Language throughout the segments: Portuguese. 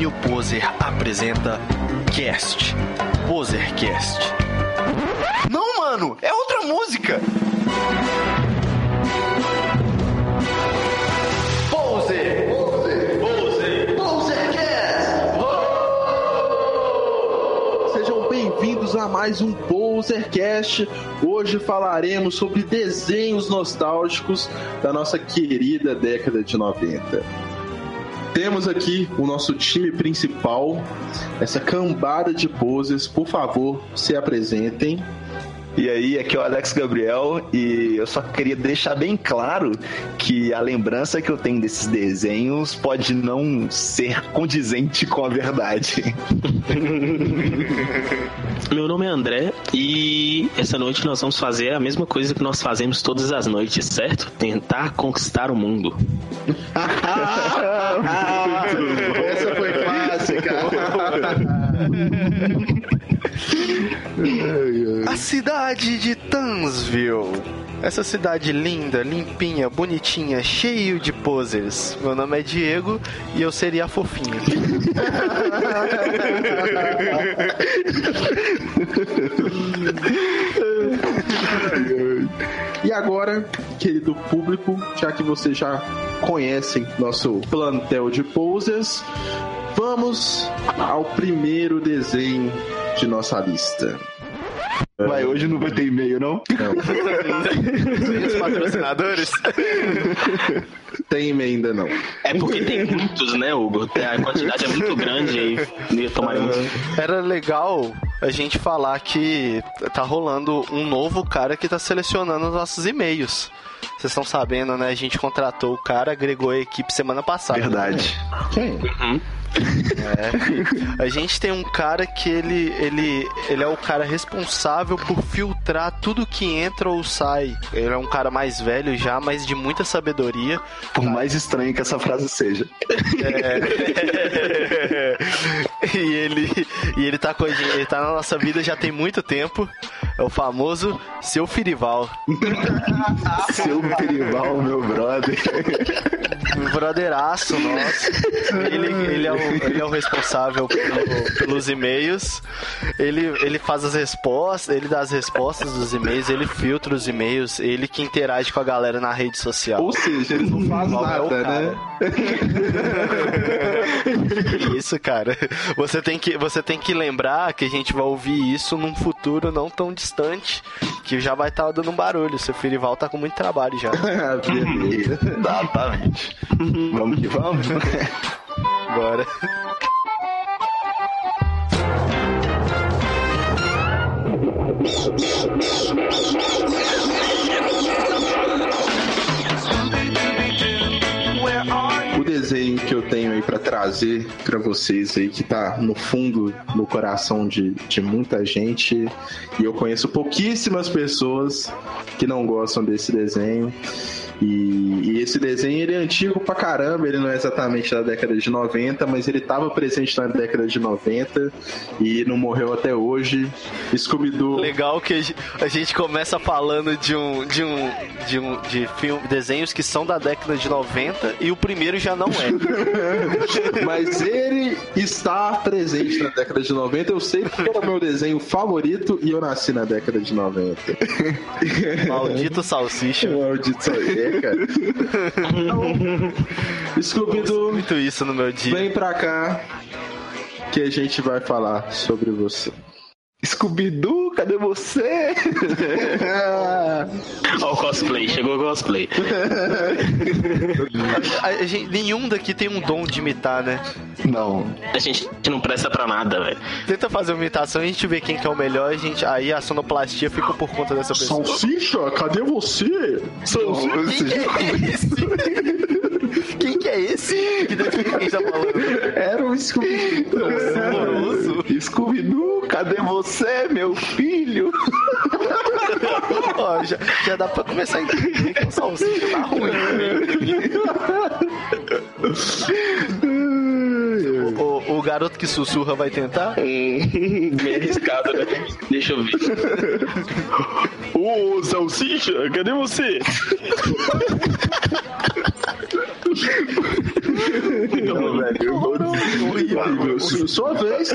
Domínio Poser apresenta Cast. Posercast. Não, mano, é outra música. Poser. Poser. Poser. Posercast. Sejam bem-vindos a mais um Posercast. Hoje falaremos sobre desenhos nostálgicos da nossa querida década de 90. Temos aqui o nosso time principal, essa cambada de poses. Por favor, se apresentem. E aí, aqui é o Alex Gabriel e eu só queria deixar bem claro que a lembrança que eu tenho desses desenhos pode não ser condizente com a verdade. Meu nome é André e essa noite nós vamos fazer a mesma coisa que nós fazemos todas as noites, certo? Tentar conquistar o mundo. Essa foi clássica. A cidade de Tansville. Essa cidade linda, limpinha, bonitinha, cheio de posers. Meu nome é Diego e eu seria a fofinha. E agora, querido público, já que vocês já conhecem nosso plantel de posers, vamos ao primeiro desenho de nossa lista. Vai, hoje não vai ter e-mail, não? Sem os patrocinadores? Tem ainda não. É porque tem muitos, né, Hugo? A quantidade é muito grande e ia tomar muito. Era legal a gente falar que tá rolando um novo cara que tá selecionando os nossos e-mails. Vocês estão sabendo, né? A gente contratou o cara, agregou a equipe semana passada. Verdade. Quem? É. A gente tem um cara que ele, ele, ele é o cara responsável por filtrar tudo que entra ou sai. Ele é um cara mais velho já, mas de muita sabedoria. Por mais estranho que essa frase seja. É. e ele e ele tá com a gente, ele tá na nossa vida já tem muito tempo. É o famoso seu Firival. Seu Perival, meu brother. Um brotheraço nosso. Ele, ele, é, o, ele é o responsável pelo- pelos e-mails. Ele, ele faz as respostas, ele dá as respostas dos e-mails, ele filtra os e-mails, ele que interage com a galera na rede social. Ou seja, eles não fazem Qual é o nada, cara? né? Isso, cara. Você tem, que, você tem que lembrar que a gente vai ouvir isso num futuro não tão distante, que já vai estar dando um barulho. Seu Firival tá com muito trabalho já. Beleza. Exatamente. Vamos que vamos. Bora. O desenho que eu tenho aí pra trazer pra vocês aí, que tá no fundo, no coração de, de muita gente, e eu conheço pouquíssimas pessoas que não gostam desse desenho. E, e esse desenho ele é antigo pra caramba, ele não é exatamente da década de 90, mas ele tava presente na década de 90 e não morreu até hoje. Scooby-Doo. Legal que a gen- a gente começa falando de um de um de um de filme, desenhos que são da década de 90 e o primeiro já não é. Mas ele está presente na década de 90. Eu sei porque era o meu desenho favorito e eu nasci na década de 90. Maldito salsicha. Maldito só é, cara. Então, Scooby-Doo, Muito isso no meu dia. vem pra cá que a gente vai falar sobre você. Scooby-Doo, cadê você? Ó, o cosplay, chegou o cosplay. A- a gente- nenhum daqui tem um dom de imitar, né? Não. A gente não presta pra nada, velho. Tenta fazer uma imitação e a gente vê quem que é o melhor, a gente, aí a sonoplastia fica por conta dessa pessoa. Salsicha, cadê você? Quem que é esse? Quem que é esse? Que quem tá falando? Era o Scooby-Doo. Horroroso. Scooby-Doo, cadê você, meu filho? Ó, já, já dá pra começar a entender que o salsicha tá ruim. O, o garoto que sussurra vai tentar? Hum, meio arriscado, né? Deixa eu ver. Ô, Salsicha, cadê você? Não, velho. Horrível. Su- Sua vez,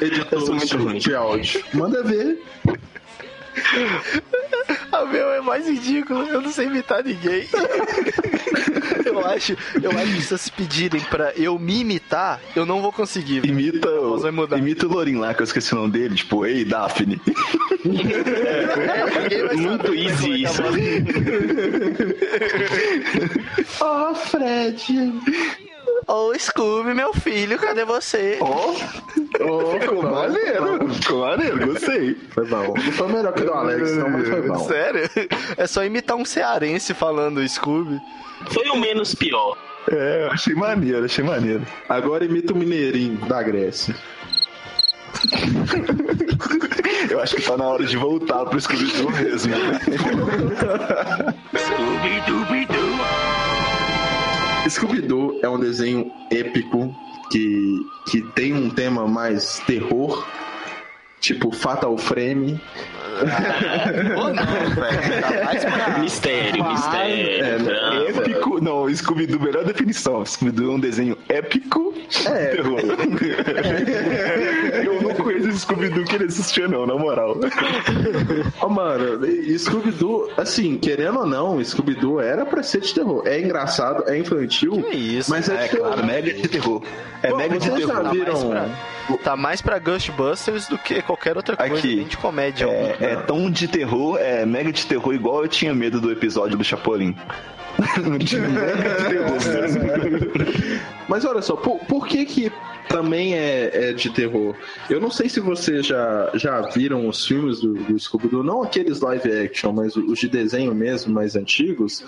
editor de, de áudio. Manda ver. A meu é mais ridículo, eu não sei imitar ninguém. eu acho, eu acho que se vocês pedirem pra eu me imitar, eu não vou conseguir. Imita, voz vai mudar. o- imita o Lorin lá, que eu esqueci o nome dele. Tipo, ei, Daphne. Vai Muito easy é é isso. Oh, Fred. Ô, Scooby, meu filho, cadê você? Ó, oh, ficou maneiro. Ficou maneiro, gostei. Foi bom. Não foi melhor que o do Alex, não, mas foi bom. Sério? É só imitar um cearense falando Scooby. Foi o menos pior. É, eu achei maneiro, achei maneiro. Agora imita o Mineirinho da Grécia. Eu acho que tá na hora de voltar pro Scooby-Doo mesmo. Scooby-Doo é um desenho épico que, que tem um tema mais terror, tipo Fatal Frame. Ou não, velho. Tá mais pra... Mistério, mistério. é, drama. épico, não, Scooby-Doo, melhor definição. Scooby-Doo é um desenho épico. É. Terror. Eu não conheço Scooby-Doo que ele assistia, não, na moral. Ó, mano, Scooby-Doo, assim, querendo ou não, Scooby-Doo era pra ser de terror. É engraçado, é infantil, Que isso, mas é, É de terror. claro, mega de terror. É Pô, mega de vocês já terror. viram? mais Tá mais pra Ghostbusters do que qualquer outra coisa, Aqui. nem de comédia. É, é tão de terror, é mega de terror, igual eu tinha medo do episódio do Chapolin. De mega de terror mesmo. Mas olha só, por, por que que também é, é de terror? Eu não sei se vocês já, já viram os filmes do, do Scooby-Doo, não aqueles live action, mas os de desenho mesmo, mais antigos.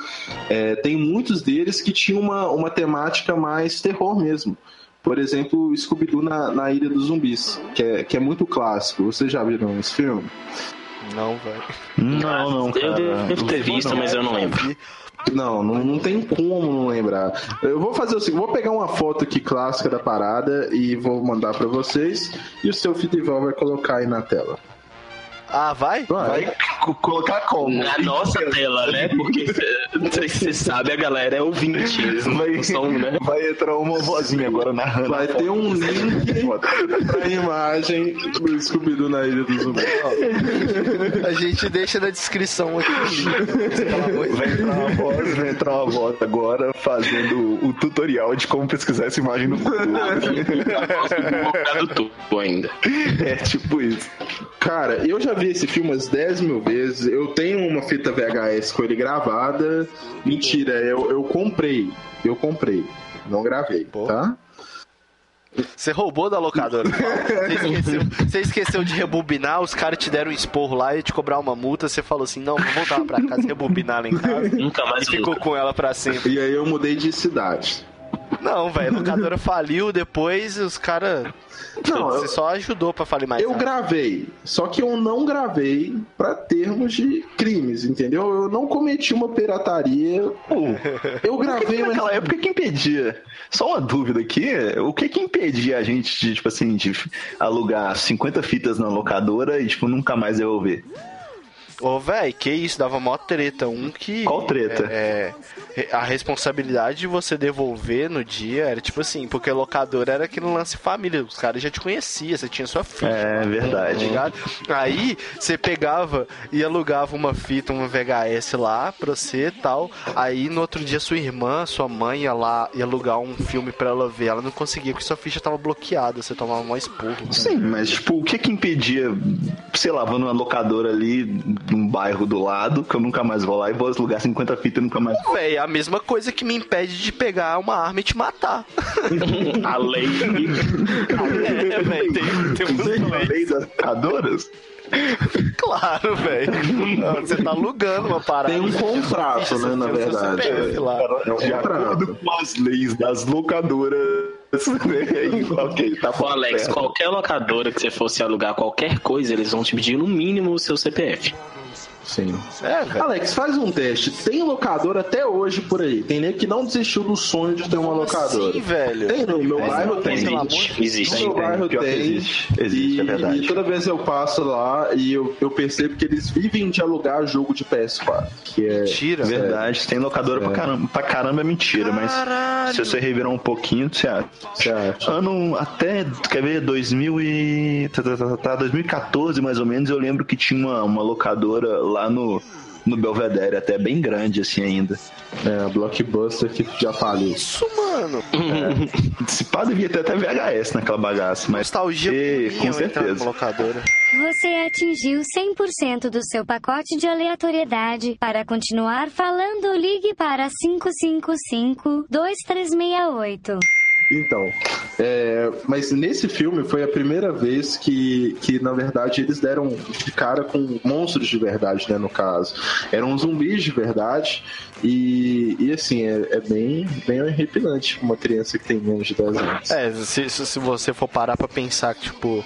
É, tem muitos deles que tinham uma, uma temática mais terror mesmo. Por exemplo, Scooby-Doo na, na Ilha dos Zumbis, que é, que é muito clássico. Vocês já viram esse filme? Não, velho. Não, não, cara. Eu devo ter visto, mas eu não lembro. Não, não, não tem como não lembrar. Eu vou fazer o seguinte, vou pegar uma foto aqui clássica da parada e vou mandar pra vocês e o seu Fitival vai colocar aí na tela. Ah, vai? Vai co- colocar como? Na nossa tela, né? Porque você sabe, a galera é ouvinte. Eles não Vai, são, né? vai entrar uma vozinha agora narrando. Vai ter um link pra imagem do Scooby-Doo na Ilha dos Zumbis. A gente deixa na descrição aqui. Vai entrar uma voz, vai entrar uma voz agora fazendo o tutorial de como pesquisar essa imagem no Google. Colocado tudo ainda. É tipo isso. Cara, eu já vi esse filme umas 10 mil vezes. Eu tenho uma fita VHS com ele gravada. Mentira, eu, eu comprei. Eu comprei. Não gravei, Pô. tá? Você roubou da locadora. Você esqueceu, você esqueceu de rebobinar, os caras te deram um esporro lá e te cobrar uma multa. Você falou assim: não, vou voltar pra casa e rebobinar lá em casa. Nunca E mais ficou com ela pra sempre. E aí eu mudei de cidade. Não, velho, a locadora faliu, depois os caras. Não, Você eu- só ajudou pra falir mais. Eu rápido. gravei, só que eu não gravei pra termos de crimes, entendeu? Eu não cometi uma pirataria. Pô, Eu gravei, mas naquela época que impedia. Só uma dúvida aqui, o que que impedia a gente de, tipo assim, de alugar 50 fitas na locadora e, tipo, nunca mais devolver? Ô, velho, que isso, dava mó treta. Um que. Qual treta? É, é, a responsabilidade de você devolver no dia era tipo assim, porque locador era aquele lance família, os caras já te conheciam, você tinha sua ficha. É tá verdade. ligado? Aí você pegava e alugava uma fita, uma VHS lá pra você e tal. Aí no outro dia sua irmã, sua mãe ia lá e alugar um filme pra ela ver. Ela não conseguia porque sua ficha tava bloqueada, você tomava um esporro. Sim, mas tipo, o que que impedia, sei lá, vou numa locadora ali num bairro do lado, que eu nunca mais vou lá e vou alugar 50 fitas e nunca mais. Véi, é a mesma coisa que me impede de pegar uma arma e te matar. A lei. é, velho, tem, temos A lei das locadoras? Claro, velho. Você tá alugando uma parada. tem um contrato, né, na verdade. CPF lá. É um De acordo contrato. com as leis das locadoras. ok, tá Ô, bom. Alex, qualquer locadora que você fosse alugar qualquer coisa, eles vão te pedir no mínimo o seu CPF. Sim. É, velho. Alex, faz um teste. Tem locadora até hoje por aí. Tem nem que não desistiu do sonho de ter uma locadora. Sim, velho. Tem, no meu bairro tem. Existe, existe. No meu bairro tem. existe. Existe, e, é verdade. e toda vez eu passo lá e eu, eu percebo que eles vivem de alugar jogo de PS4. Que é. Mentira, É velho. verdade, tem locadora pra caramba, pra caramba é mentira, Caralho. mas se você revirar um pouquinho, você acha. Você acha? Ano até, quer ver, 2000 e... tá, tá, tá, tá, 2014 mais ou menos, eu lembro que tinha uma, uma locadora lá no, no Belvedere, até bem grande assim ainda. É, a Blockbuster que já faliu. Isso, mano. Se pá, devia ter até VHS naquela bagaça, mas... Nostalgia E, com entrar certeza. numa locadora. Você atingiu 100% do seu pacote aleatoriedade. Para continuar falando, ligue para 555-2368. Então, é, mas nesse filme foi a primeira vez que, que, na verdade, eles deram de cara com monstros de verdade, né, no caso. Eram zumbis de verdade e, e assim, é, é bem, bem arrepiante uma criança que tem menos de 10 anos. É, se, se se você for parar pra pensar que, tipo,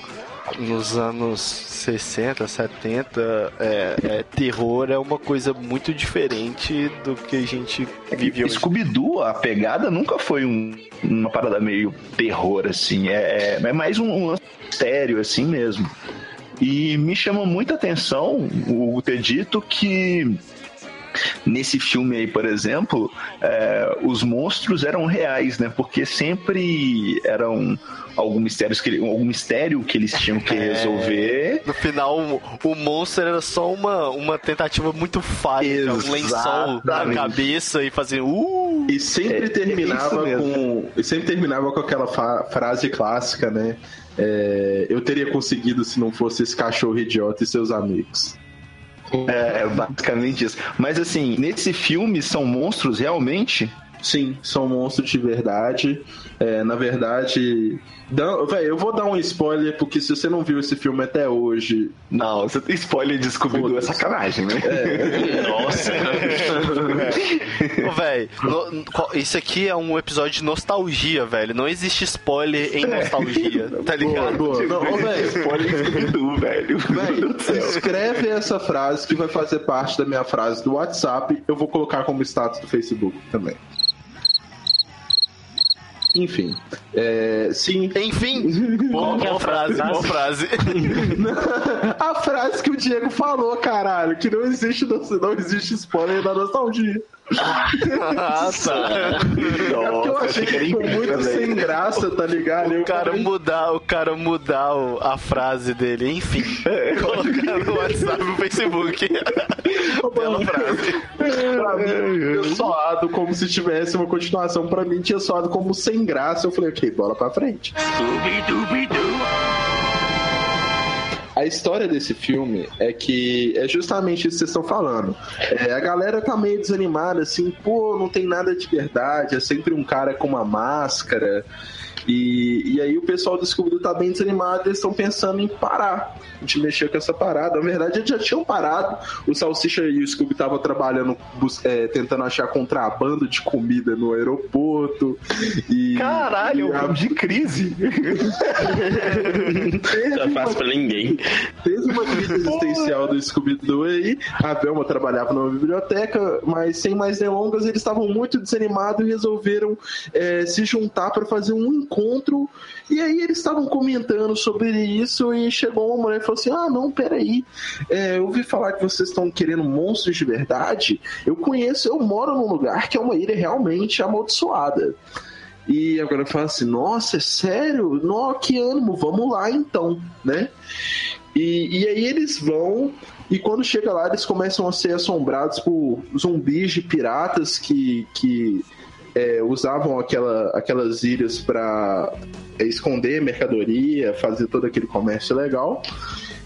nos anos 60, 70, é, é, terror é uma coisa muito diferente do que a gente vive hoje. Scooby-Doo, a pegada nunca foi um- uma parada meio terror, assim. É, é, é mais um, um assim mesmo. E me chama muita atenção o ter dito que nesse filme aí, por exemplo, é, os monstros eram reais, né? Porque sempre eram algum mistério que, algum mistério que eles tinham que É. resolver. No final, o, o monstro era só uma, uma tentativa muito falha, de um lençol na cabeça e fazer uh! E sempre É, terminava isso com. E sempre terminava com aquela frase clássica, né? É, eu teria conseguido se não fosse esse cachorro idiota e seus amigos. É, basicamente isso. Mas assim, nesse filme são monstros realmente? Sim, são monstros de verdade. É, na verdade. dá- Véi, eu vou dar um spoiler, porque se você não viu esse filme até hoje. Não, você tem spoiler de Scooby-Doo, é sacanagem, né? Nossa. Ô, velho, isso aqui é um episódio de nostalgia, velho. Não existe spoiler em nostalgia, tá Boa, ligado? boa. Não, ô, véi, Spoiler de Scooby-Doo, velho. Véi, escreve essa frase que vai fazer parte da minha frase do WhatsApp. Eu vou colocar como status do Facebook também. Enfim. É, sim. Enfim, boa, boa frase, boa frase. A frase que o Diego falou, caralho, que não existe, não existe spoiler da nostalgia. Ah, tá. É eu achei que ficou muito sem graça, tá ligado? Eu O cara falei, mudar, o cara mudar a frase dele, enfim. Colocar no WhatsApp no Facebook. Bela frase. pra mim, tinha soado como se tivesse uma continuação. Pra mim, tinha soado como sem graça. Eu falei, ok, bola pra frente. A história desse filme é que é justamente isso que vocês estão falando. É, a galera tá meio desanimada, assim, pô, não tem nada de verdade, é sempre um cara com uma máscara. E, e aí o pessoal do Scooby-Doo tá bem desanimado, eles estão pensando em parar de mexer com essa parada. Na verdade, eles já tinham parado. O Salsicha e o Scooby estavam trabalhando, bus- é, tentando achar contrabando de comida no aeroporto. E, Caralho, e a- de crise. Não é fácil pra ninguém. Teve uma crise existencial do Scooby-Doo aí. A Velma trabalhava numa biblioteca, mas sem mais delongas, eles estavam muito desanimados e resolveram é, se juntar para fazer um encontro. E aí eles estavam comentando sobre isso e chegou uma mulher e falou assim: Ah, não, peraí. É, eu ouvi falar que vocês estão querendo monstros de verdade. Eu conheço, eu moro num lugar que é uma ilha realmente amaldiçoada. E agora fala assim, nossa, é sério? Nó, que ânimo, vamos lá então, né? E, e aí eles vão, e quando chega lá, eles começam a ser assombrados por zumbis de piratas que, que é, usavam aquela, aquelas ilhas para esconder mercadoria, fazer todo aquele comércio legal.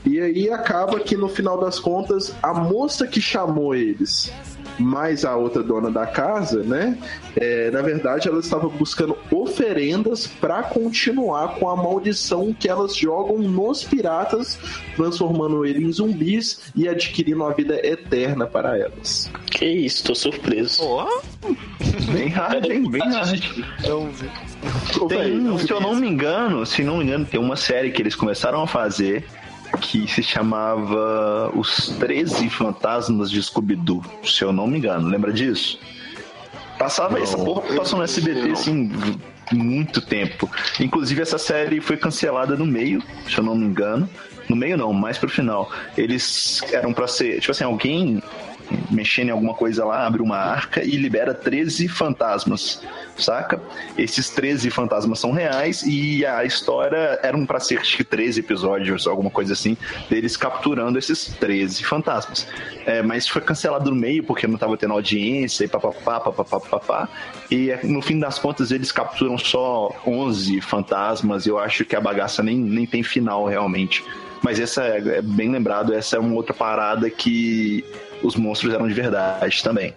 E aí acaba que no final das contas, a moça que chamou eles, mais a outra dona da casa, né? é, na verdade, elas estavam buscando oferendas para continuar com a maldição que elas jogam nos piratas, transformando eles em zumbis e adquirindo uma vida eterna para elas. Que isso, tô surpreso. Ó, Bem hard, hein? Bem hard. então, Tem, se eu não me engano, se não me engano, tem uma série que eles começaram a fazer que se chamava Os 13 Fantasmas de Scooby-Doo, se eu não me engano. Lembra disso? Passava essa porra, passou no SBT assim muito tempo. Inclusive essa série foi cancelada no meio, se eu não me engano. No meio não, mais pro final. Eles eram para ser, tipo assim, alguém mexendo em alguma coisa lá, abre uma arca e libera 13 fantasmas, saca? Esses 13 fantasmas são reais e a história eram para ser acho que 13 episódios, alguma coisa assim, deles capturando esses 13 fantasmas. É, mas foi cancelado no meio porque não tava tendo audiência e papapá, papapá, papapá. E no fim das contas eles capturam só 11 fantasmas. Eu acho que a bagaça nem, nem tem final realmente. Mas essa é, é bem lembrado, essa é uma outra parada que os monstros eram de verdade também.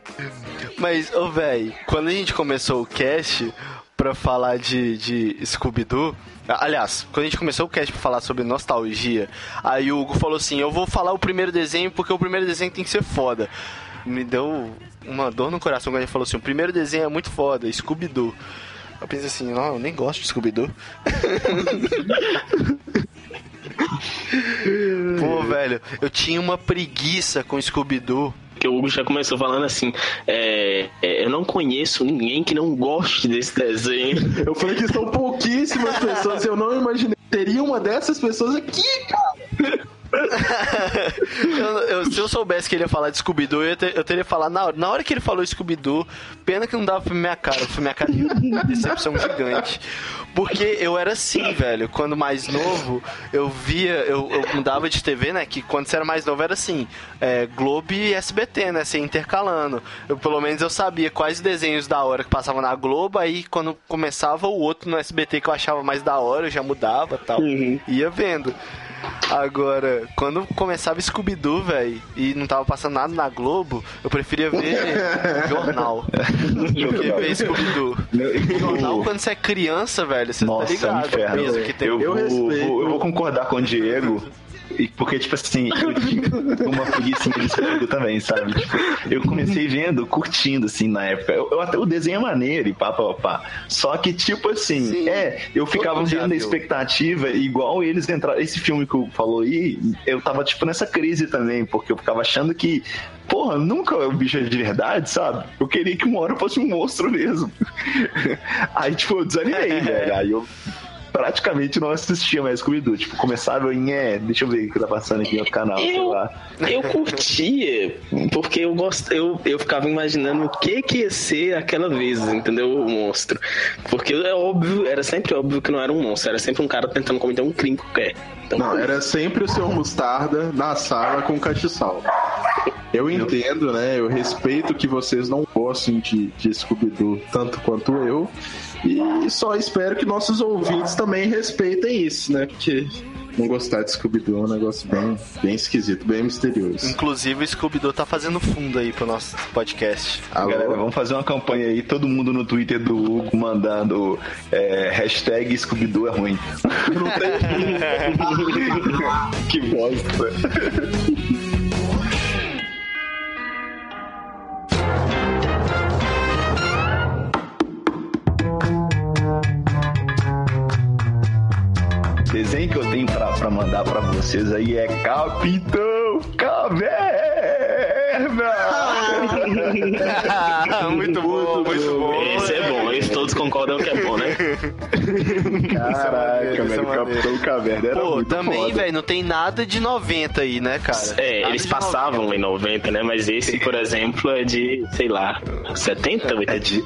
Mas, ô, velho, quando a gente começou o cast pra falar de, de Scooby-Doo, Aliás, quando a gente começou o cast pra falar sobre nostalgia, aí o Hugo falou assim: Eu vou falar o primeiro desenho porque o primeiro desenho tem que ser foda. Me deu uma dor no coração quando ele falou assim: O primeiro desenho é muito foda, Scooby-Doo. Eu pensei assim: Não, eu nem gosto de Scooby-Doo. Pô, velho, eu tinha uma preguiça com Scooby-Doo. Que o Hugo já começou falando assim: é, é, Eu não conheço ninguém que não goste desse desenho. Eu falei que são pouquíssimas pessoas, eu não imaginei. Teria uma dessas pessoas aqui, cara. eu, eu, se eu soubesse que ele ia falar de Scooby-Doo, eu, ter, eu, teria falado na hora. Na hora que ele falou Scooby-Doo, pena que não dava pra minha cara. Foi minha cara de decepção gigante. Porque eu era assim, velho. Quando mais novo, eu via, eu, eu mudava de TV, né? Que quando você era mais novo era assim, é, Globo e SBT, né? Você intercalando. Eu, pelo menos eu sabia quais desenhos da hora que passavam na Globo, aí quando começava o outro no SBT que eu achava mais da hora, eu já mudava tal. Uhum. Ia vendo. Agora, quando começava Scooby-Doo, velho, e não tava passando nada na Globo, eu preferia ver jornal do que ver Scooby-Doo. Jornal, quando você é criança, velho, você tá Nossa, tá ligado. Inferno. Que tem... eu, eu, vou, eu vou concordar com o Diego porque, tipo assim, eu tinha uma preguiça de Scooby também, sabe? Tipo, eu comecei vendo, curtindo, assim, na época. Eu, eu até o desenho é maneiro e pá, pá, pá. Só que, tipo assim, Sim. é, eu ficava vendo a expectativa, igual eles entraram. Esse filme que eu falou aí, eu tava, tipo, nessa crise também, porque eu ficava achando que porra, nunca o bicho é de verdade, sabe? Eu queria que uma hora fosse um monstro mesmo. Aí, tipo, eu desanimei, velho. Aí eu praticamente não assistia mais Scooby-Doo. Tipo, começava em, é, deixa eu ver o que tá passando aqui no outro canal, eu, sei lá. Eu curtia, porque eu gosto, eu, eu ficava imaginando o que que ia ser aquela vez, entendeu? O monstro. Porque é óbvio, era sempre óbvio que não era um monstro, era sempre um cara tentando cometer um crime qualquer. Então, não, era sempre o seu mostarda na sala com castiçal. Eu entendo, né? Eu respeito que vocês não gostem de, de Scooby-Doo tanto quanto eu. E só espero que nossos ouvintes também respeitem isso, né? Porque não gostar de Scooby-Doo é um negócio bem, bem esquisito, bem misterioso. Inclusive, o Scooby-Doo tá fazendo fundo aí pro nosso podcast. Alô? Galera, vamos fazer uma campanha aí, todo mundo no Twitter do Hugo mandando é, hashtag Scooby-Doo é ruim. Não tem... que bosta. Desenho que eu tenho pra, pra mandar pra vocês aí é Capitão Caverna! muito bom, muito bom. Esse é bom, esse todos concordam que é bom, né? Caraca, velho, Capitão Caverna era Pô, também, velho, não tem nada de 90 aí, né, cara? É, nada eles passavam 90. em 90, né? Mas esse, por exemplo, é de, sei lá, 70, 80. É de,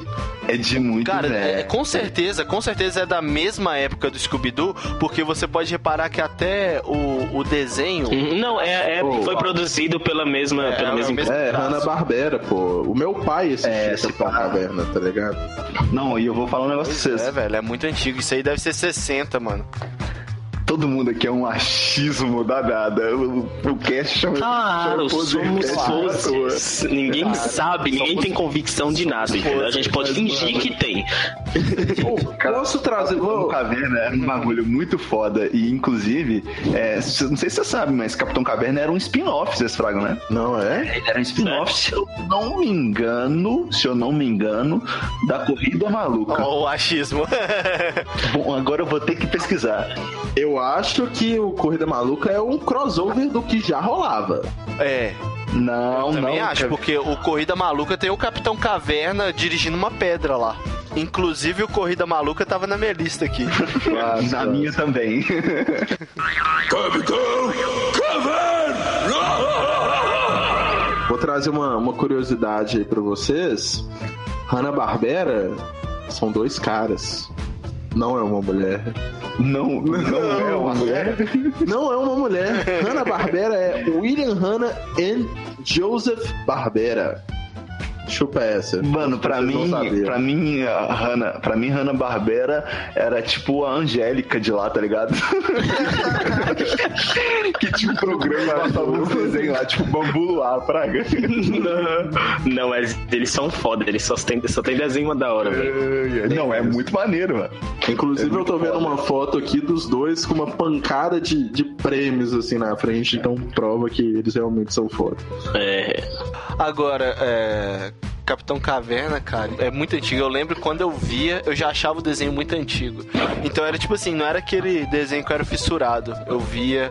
é de muito Cara, é, com certeza, com certeza é da mesma época do Scooby-Doo, porque você pode reparar que até o, o desenho... Uhum, não, é, é pô, foi produzido pela mesma, é, pela mesma É, Hanna-Barbera, pô. O meu pai assistia é, essa caverna, tá ligado? Não, e eu vou falar um negócio pra vocês. É, velho, é muito antigo. Isso aí deve ser 60, mano todo mundo aqui é um achismo danada. O, o cast chama. Claro, somos todos. Ninguém sabe, ninguém tem convicção de nada. A gente pode fingir que tem. Posso trazer. Capitão Caverna era um bagulho muito foda. E, inclusive, é, não sei se você sabe, mas Capitão Caverna era um spin-off, vocês fragam, né? Não é? Ele era um spin-off, se eu não me engano, se eu não me engano, da Corrida Maluca. Oh, o achismo. Bom, agora eu vou ter que pesquisar. Eu acho que o Corrida Maluca é um crossover do que já rolava. É, Não, também não. acho, cara. porque o Corrida Maluca tem o Capitão Caverna dirigindo uma pedra lá. Inclusive o Corrida Maluca tava na minha lista aqui. Na minha também. Vou trazer uma, uma curiosidade aí pra vocês. Hanna-Barbera são dois caras. Não é uma mulher. Não, não é uma mulher. Não é uma mulher. Hanna-Barbera é William Hanna e Joseph Barbera. Chupa essa. Mano, pra não mim, pra mim, a Hanna, pra mim, Hanna Barbera era tipo a Angélica de lá, tá ligado? que tinha um programa, passava um desenho lá, tipo Bambu Luar, praga. Não, mas eles são foda, eles só tem, só tem desenho da hora, velho. Não, é muito maneiro, mano. Inclusive, É eu tô vendo foda. uma foto aqui dos dois com uma pancada de, de prêmios assim na frente, então prova que eles realmente são foda. É. Agora, é. Capitão Caverna, cara, é muito antigo. Eu lembro quando eu via, eu já achava o desenho muito antigo. Então era tipo assim, não era aquele desenho que eu era fissurado. Eu via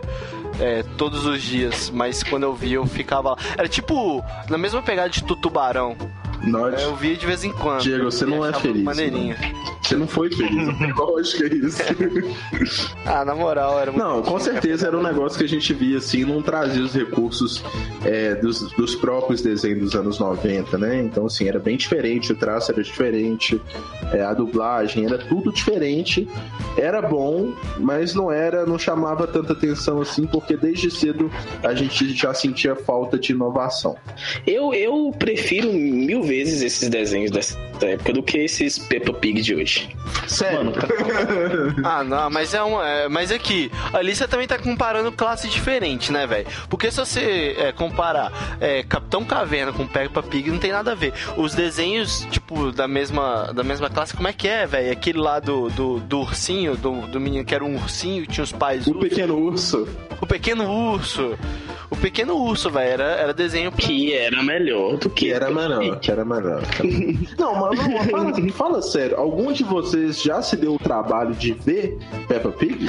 é, todos os dias, mas quando eu via, eu ficava lá. Era tipo, na mesma pegada de Tutubarão. Nós, É, Eu via de vez em quando. Diego, você não é feliz, Maneirinho. você não foi feliz. Lógico que é isso. Ah, na moral, era muito Não, com antigo. certeza era um negócio que a gente via assim, não trazia os recursos é, dos, dos próprios desenhos dos anos 90, né? Então, assim, era bem diferente, o traço era diferente, é, a dublagem era tudo diferente. Era bom, mas não era, não chamava tanta atenção assim, porque desde cedo a gente já sentia falta de inovação. Eu, eu prefiro mil vezes esses desenhos dessa época do que esses Peppa Pig de hoje. Sério? Ah, não, mas é uma. É, mas é que ali você também tá comparando classe diferente, né, velho? Porque se você é, comparar é, Capitão Caverna com Peppa Pig, não tem nada a ver. Os desenhos, tipo, da mesma, da mesma classe, como é que é, velho? Aquele lá do, do, do ursinho, do, do menino que era um ursinho, tinha os pais. o ursos. pequeno urso. O pequeno urso. O pequeno urso, velho, era, era desenho pra... Que era melhor do que. Que era Pig. que era menor. Não, mas não, fala, fala sério, algum de vocês já se deu o trabalho de ver Peppa Pig?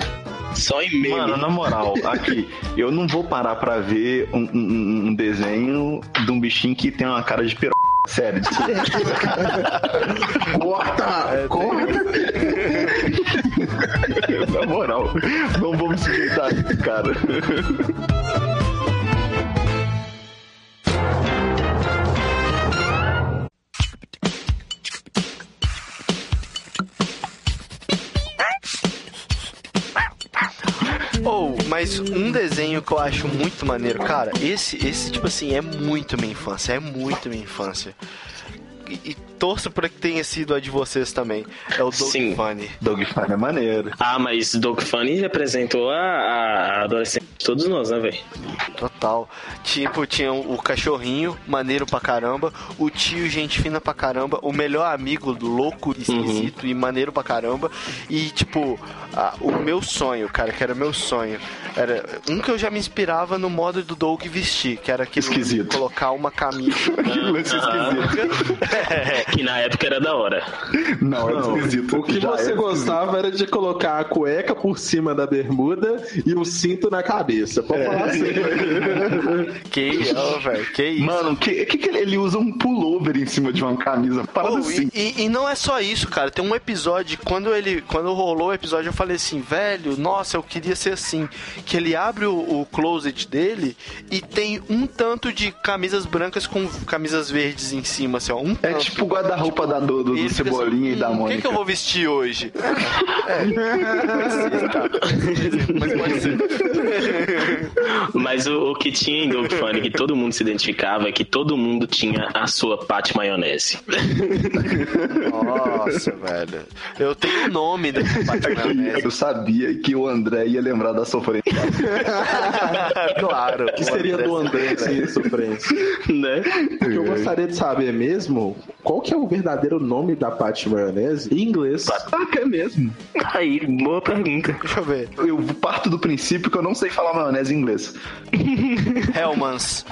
Só em meme. Mano, na moral, aqui, eu não vou parar pra ver um, um- um desenho de um bichinho que tem uma cara de piroca. Sério, Corta! corta! na moral, não vou me sujeitar isso, cara. Ou, mas um desenho que eu acho muito maneiro, cara, esse, esse tipo assim, é muito minha infância, é muito minha infância. E, e torço pra que tenha sido a de vocês também. É o Dog Sim. Funny. Dog Funny é maneiro. Ah, mas Dog Funny representou a, a adolescência de todos nós, né, velho? Total. Tipo, tinha o cachorrinho, maneiro pra caramba, o tio, gente fina pra caramba, o melhor amigo, louco, esquisito e maneiro pra caramba. E, tipo, a- o meu sonho, cara, que era meu sonho, era um que eu já me inspirava no modo do Doug vestir, que era aquele Esquisito. colocar uma camisa. Lance esquisito. que na época era da hora. Não, é Não, esquisito. o que Já você é gostava era de colocar a cueca por cima da bermuda e o cinto na cabeça. Pode falar assim. que, ó, velho, que isso. Mano, que, que que ele, ele usa um pullover em cima de uma camisa? Parada Oh, assim. e, e- e não é só isso, cara. Tem um episódio, quando ele. Quando rolou o episódio, eu falei assim, velho, nossa, eu queria ser assim. Que ele abre o, o closet dele e tem um tanto de camisas brancas com camisas verdes em cima, assim, ó. Um É tanto. tipo o guarda-roupa da, do, do, do Cebolinha assim, e da "Hum, O que, Mônica. que eu vou vestir hoje? É. Mas pode ser. Mas o, o que tinha em Dog Funny, que todo mundo se identificava, é que todo mundo tinha a sua Pat Maionese. Nossa, velho. Eu tenho o nome da parte maionese. Eu sabia que o André ia lembrar da sofrência. claro. O que seria do André sem sofrência? né? O que eu gostaria de saber mesmo, qual que é o verdadeiro nome da Pat Maionese em inglês? Ah, que é mesmo. Aí, boa pergunta. Deixa eu ver. Eu parto do princípio que eu não sei falar maionese em inglês. Hellmans.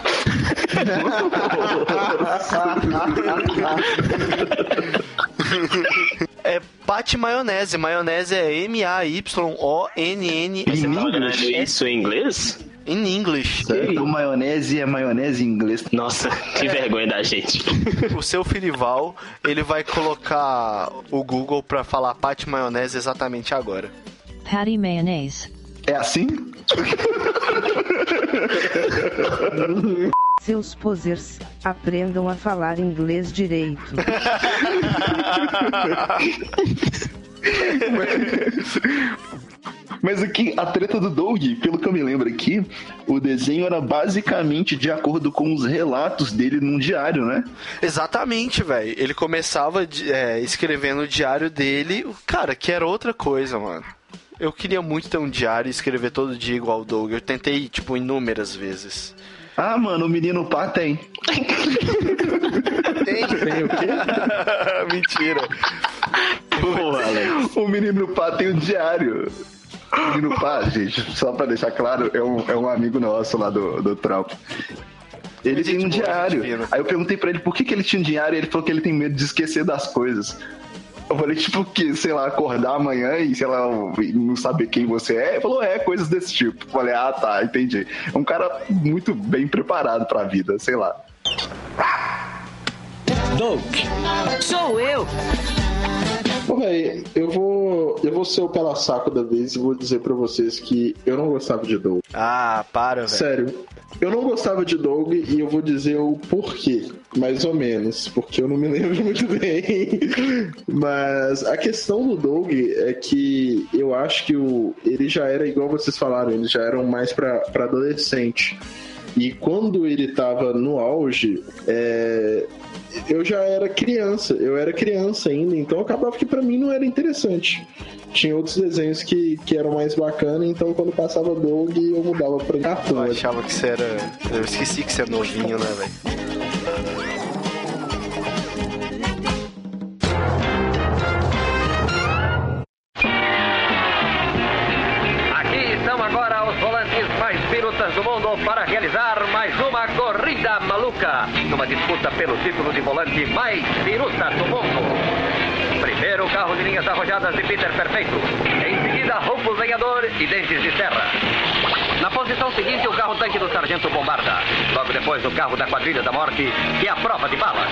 É Pat Pate Maionese. Maionese é M-A-Y-O-N-N. Isso em inglês? In English. Então, maionese é maionese em inglês. Nossa, que vergonha da gente. O seu Filival, ele vai colocar o Google pra falar Pate Maionese exatamente agora. Patty mayonnaise. É assim? Seus posers, aprendam a falar inglês direito. Mas aqui, a treta do Doug, pelo que eu me lembro aqui, o desenho era basicamente de acordo com os relatos dele num diário, né? Exatamente, velho. Ele começava é, escrevendo o diário dele, cara, que era outra coisa, mano. Eu queria muito ter um diário e escrever todo dia igual o Doug. Eu tentei, tipo, inúmeras vezes. Ah, mano, o menino pá tem. Tem? Tem o quê? Mentira. Porra, Alex. O menino pá tem um diário. O menino pá, gente, só pra deixar claro, é um, é um amigo nosso lá do, do trampo. Ele tem um boa, diário. Aí eu perguntei pra ele por que, que ele tinha um diário e ele falou que ele tem medo de esquecer das coisas. Eu falei, tipo, que, sei lá, acordar amanhã e, sei lá, não saber quem você é. Ele falou, é, coisas desse tipo. Eu falei, ah, tá, entendi. É um cara muito bem preparado pra vida, sei lá. Sou eu! Ô, véi, eu vou, eu vou ser o pela saco da vez e vou dizer pra vocês que eu não gostava de Doug. Ah, para, velho. Sério, eu não gostava de Doug e eu vou dizer o porquê, mais ou menos, porque eu não me lembro muito bem. Mas a questão do Doug é que eu acho que o, ele já era igual vocês falaram, eles já eram mais pra, pra adolescente. E quando ele tava no auge, é, eu já era criança, eu era criança ainda, então acabava que pra mim não era interessante. Tinha outros desenhos que, que eram mais bacanas, então quando passava Doug eu mudava pra Eu Cartoon. achava que você era. Eu esqueci que você é novinho, né, velho? Mais piruta do mundo. Primeiro, carro de linhas arrojadas de Peter Perfeito. Em seguida, Rufus Lenhador e Dentes de Serra. Na posição seguinte, o carro tanque do Sargento Bombarda. Logo depois, o carro da Quadrilha da Morte e a prova de balas.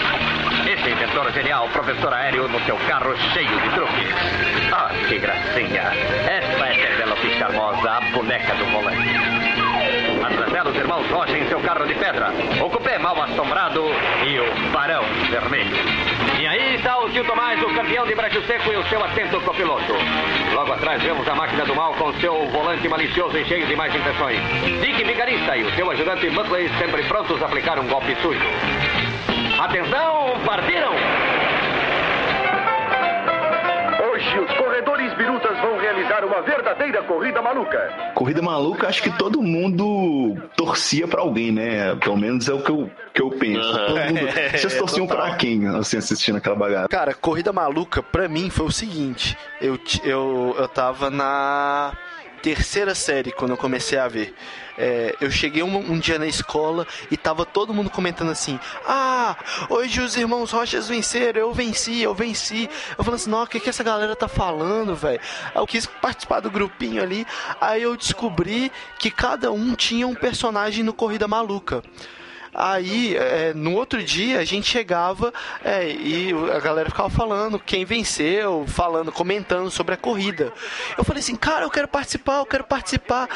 Esse inventor genial, professor aéreo, no seu carro cheio de truques. Ah, que gracinha. Essa é Penélope Charmosa, a boneca do volante. Os irmãos Rocha em seu carro de pedra. O cupê mal assombrado e o barão vermelho. E aí está o tio Tomás, o campeão de Brasil Seco e o seu atento copiloto. Logo atrás vemos a máquina do mal com seu volante malicioso e cheio de mais impressões. Dick Vigarista e o seu ajudante Buckley sempre prontos a aplicar um golpe sujo. Atenção, partiram! Hoje os corredores birutas vão realizar uma verdadeira corrida maluca. Corrida maluca, acho que todo mundo torcia pra alguém, né? Pelo menos é o que eu, que eu penso. Todo mundo... Vocês torciam pra quem, assim, assistindo aquela bagaça? Cara, corrida maluca, pra mim foi o seguinte: eu, eu, eu tava na terceira série quando eu comecei a ver. É, eu cheguei um, um dia na escola e tava todo mundo comentando assim: Ah, hoje os irmãos Rochas venceram, eu venci, eu venci. Eu falando assim: Nossa, o que, que essa galera tá falando, velho? Eu quis participar do grupinho ali, aí eu descobri que cada um tinha um personagem no Corrida Maluca. Aí, é, no outro dia, a gente chegava é, e a galera ficava falando quem venceu, falando, comentando sobre a corrida. Eu falei assim, cara, eu quero participar, eu quero participar.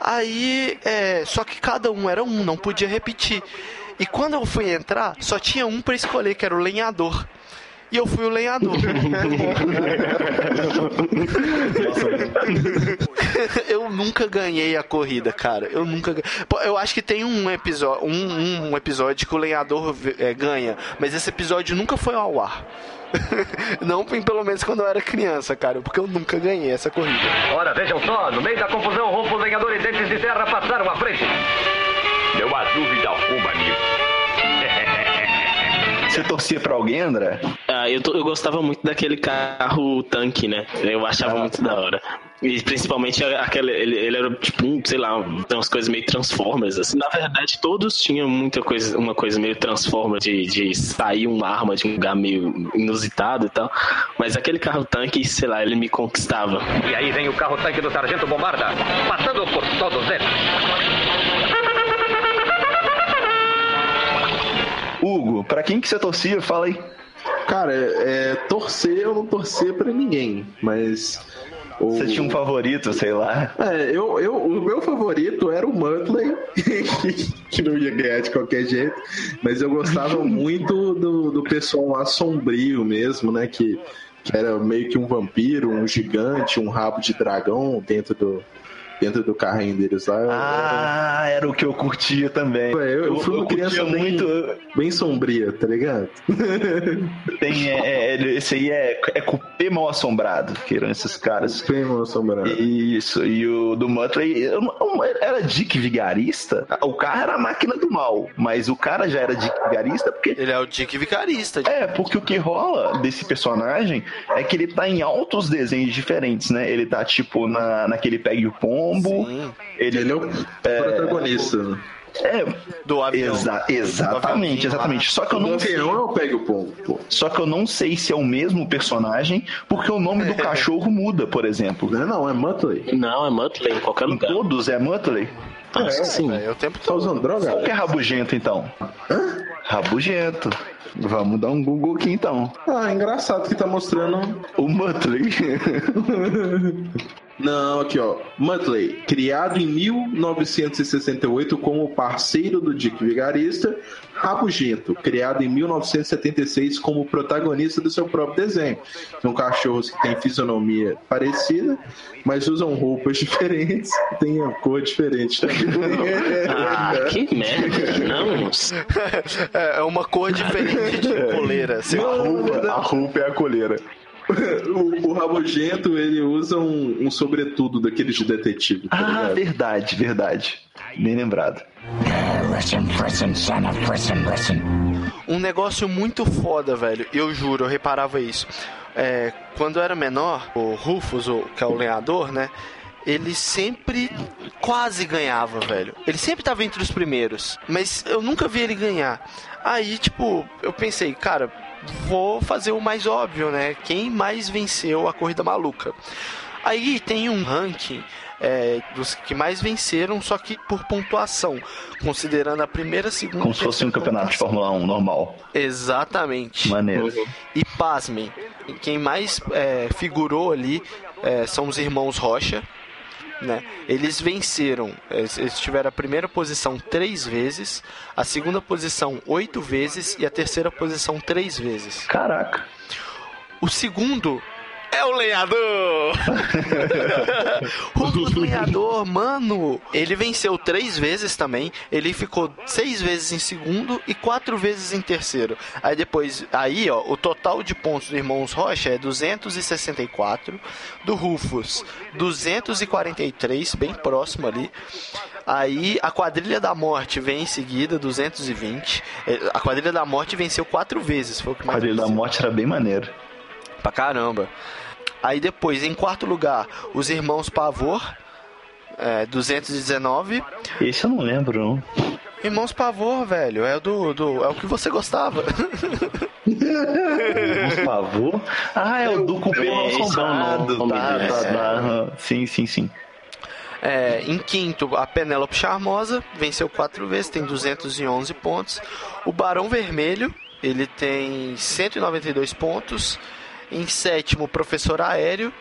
Aí, é, só que cada um era um, não podia repetir. E quando eu fui entrar, só tinha um para escolher, que era o lenhador. E eu fui o lenhador. eu nunca ganhei a corrida, cara. Eu nunca. Eu acho que tem um episódio, um, um episódio que o lenhador é, ganha, mas esse episódio nunca foi ao ar. Não pelo menos quando eu era criança, cara, porque eu nunca ganhei essa corrida. Ora, vejam só, no meio da confusão, Rufus Lenhador e Dentes de Serra passaram à frente. Não há dúvida alguma nisso. Você torcia pra alguém, André? Ah, eu, eu gostava muito daquele carro tanque, né? Eu achava muito da hora. E principalmente aquele, ele, ele era tipo, um, sei lá, tem umas coisas meio Transformers, assim. Na verdade, todos tinham muita coisa, uma coisa meio Transformer de, de sair uma arma de um lugar meio inusitado e tal. Mas aquele carro tanque, sei lá, ele me conquistava. E aí vem o carro-tanque do Sargento Bombarda, passando por todos eles. Hugo, pra quem que você torcia? Fala aí. Cara, é, torcer eu não torcia pra ninguém, mas. Você tinha um favorito, sei lá. É, eu, eu, o meu favorito era o Muttley, que não ia ganhar de qualquer jeito, mas eu gostava muito do, do pessoal lá sombrio mesmo, né? Que, que era meio que um vampiro, um gigante, um rabo de dragão dentro do, dentro do carrinho deles lá. Eu- Ah, era o que eu curtia também. eu, eu, eu fui uma criança bem, muito. bem sombria, tá ligado? Tem, é, é, esse aí é, é cupê mal assombrado, que eram esses caras. Bem mal assombrado. Isso, e o do Muttley era Dick Vigarista? O carro era a máquina do mal, mas o cara já era Dick Vigarista porque. Ele é o Dick Vigarista. É, porque o que rola desse personagem é que ele tá em altos desenhos diferentes, né? Ele tá tipo na, naquele Pegue o Pombo. Sim. Ele, Ele é o protagonista. né? é, Do avião. exa- Do exatamente, aviãozinho exatamente. Só que eu O não sei. avião é o Pombo. Só que eu não sei se é o mesmo personagem, porque o nome do cachorro muda, por exemplo. Não, é não, é Muttley. Não, é Muttley em qualquer Em lugar. todos é Muttley? Acho que sim. É, o tempo Tá usando droga? Qual que é rabugento, então? Rabugento. Vamos dar um Google aqui, então. Ah, engraçado que tá mostrando. O Muttley. Não, aqui ó. Muttley, criado em 1968 como parceiro do Dick Vigarista. Rabugento, criado em 1976 como protagonista do seu próprio desenho. São cachorros que têm fisionomia parecida, mas usam roupas diferentes e têm a cor diferente também. Ah, que merda. Não. É é uma cor diferente de coleira. assim. a, roupa, a roupa é a coleira. o, o Rabugento, ele usa um, um sobretudo daqueles de detetive. Tá Ah, ligado? verdade, verdade. Bem lembrado. Um negócio muito foda, velho. Eu juro, eu reparava isso. É, quando eu era menor, o Rufus, o, que é o lenhador, né? Ele sempre quase ganhava, velho. Ele sempre tava entre os primeiros. Mas eu nunca vi ele ganhar. Aí, tipo, eu pensei, cara, vou fazer o mais óbvio, né? Quem mais venceu a corrida maluca? Aí tem um ranking é, dos que mais venceram, só que por pontuação, considerando a primeira, segunda Como se fosse um campeonato de. Fórmula 1 normal. Exatamente. Maneiro. E pasmem, quem mais é, figurou ali é, são os irmãos Rocha. Né? Eles venceram, eles tiveram a primeira posição três vezes, a segunda posição oito vezes e a terceira posição três vezes. Caraca. O segundo é o lenhador! o lenhador, mano, ele venceu três vezes também. Ele ficou seis vezes em segundo e quatro vezes em terceiro. Aí depois, aí ó, o total de pontos dos irmãos Rocha é 264, do Rufus 243, bem próximo ali. Aí a Quadrilha da Morte vem em seguida, 220. Eh, A Quadrilha da Morte venceu quatro vezes, foi o que mais quadrilho da venceu. morte era bem maneiro. Pra caramba. Aí depois, em quarto lugar, os irmãos Pavor, é, 219. Esse eu não lembro, não. Irmãos Pavor, velho, é o do, do é o que você gostava. Por favor. Ah, é o do cupê assombrado. Tá, tá, tá. Sim, sim, sim. É, em quinto, a Penélope Charmosa, venceu quatro vezes, tem 211 pontos. O Barão Vermelho, ele tem 192 pontos. Em sétimo, o Professor Aéreo,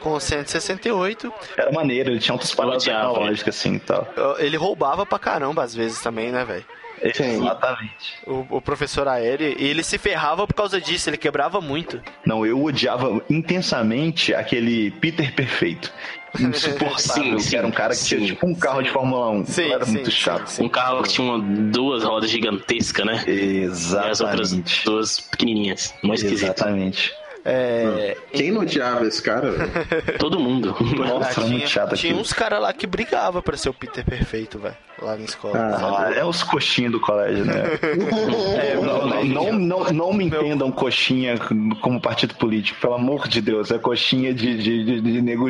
com 168. Era maneiro, ele tinha outras paradas odiava, tecnológicas assim e tal. Ele roubava pra caramba às vezes também, né, velho? Exatamente. O, o professor aéreo, e ele se ferrava por causa disso, ele quebrava muito. Não, eu odiava intensamente aquele Peter Perfeito. Insuportável, Sim, que era um cara que tinha sim, tipo um carro de Fórmula 1. Sim, era sim, muito sim, chato. sim. Um carro que tinha uma, duas rodas gigantescas, né? E as outras Exatamente. duas pequenininhas. Mais esquisito. Exatamente. É, Quem não odiava esse cara, velho? Todo mundo. Nossa, Ah, muito chato tinha aquilo. uns caras lá que brigavam pra ser o Peter perfeito, velho. Lá na escola. Ah, é os coxinhos do colégio, né? É, não, não, não, não, me entendam coxinha como partido político, pelo amor de Deus. É coxinha de, de, de, de nego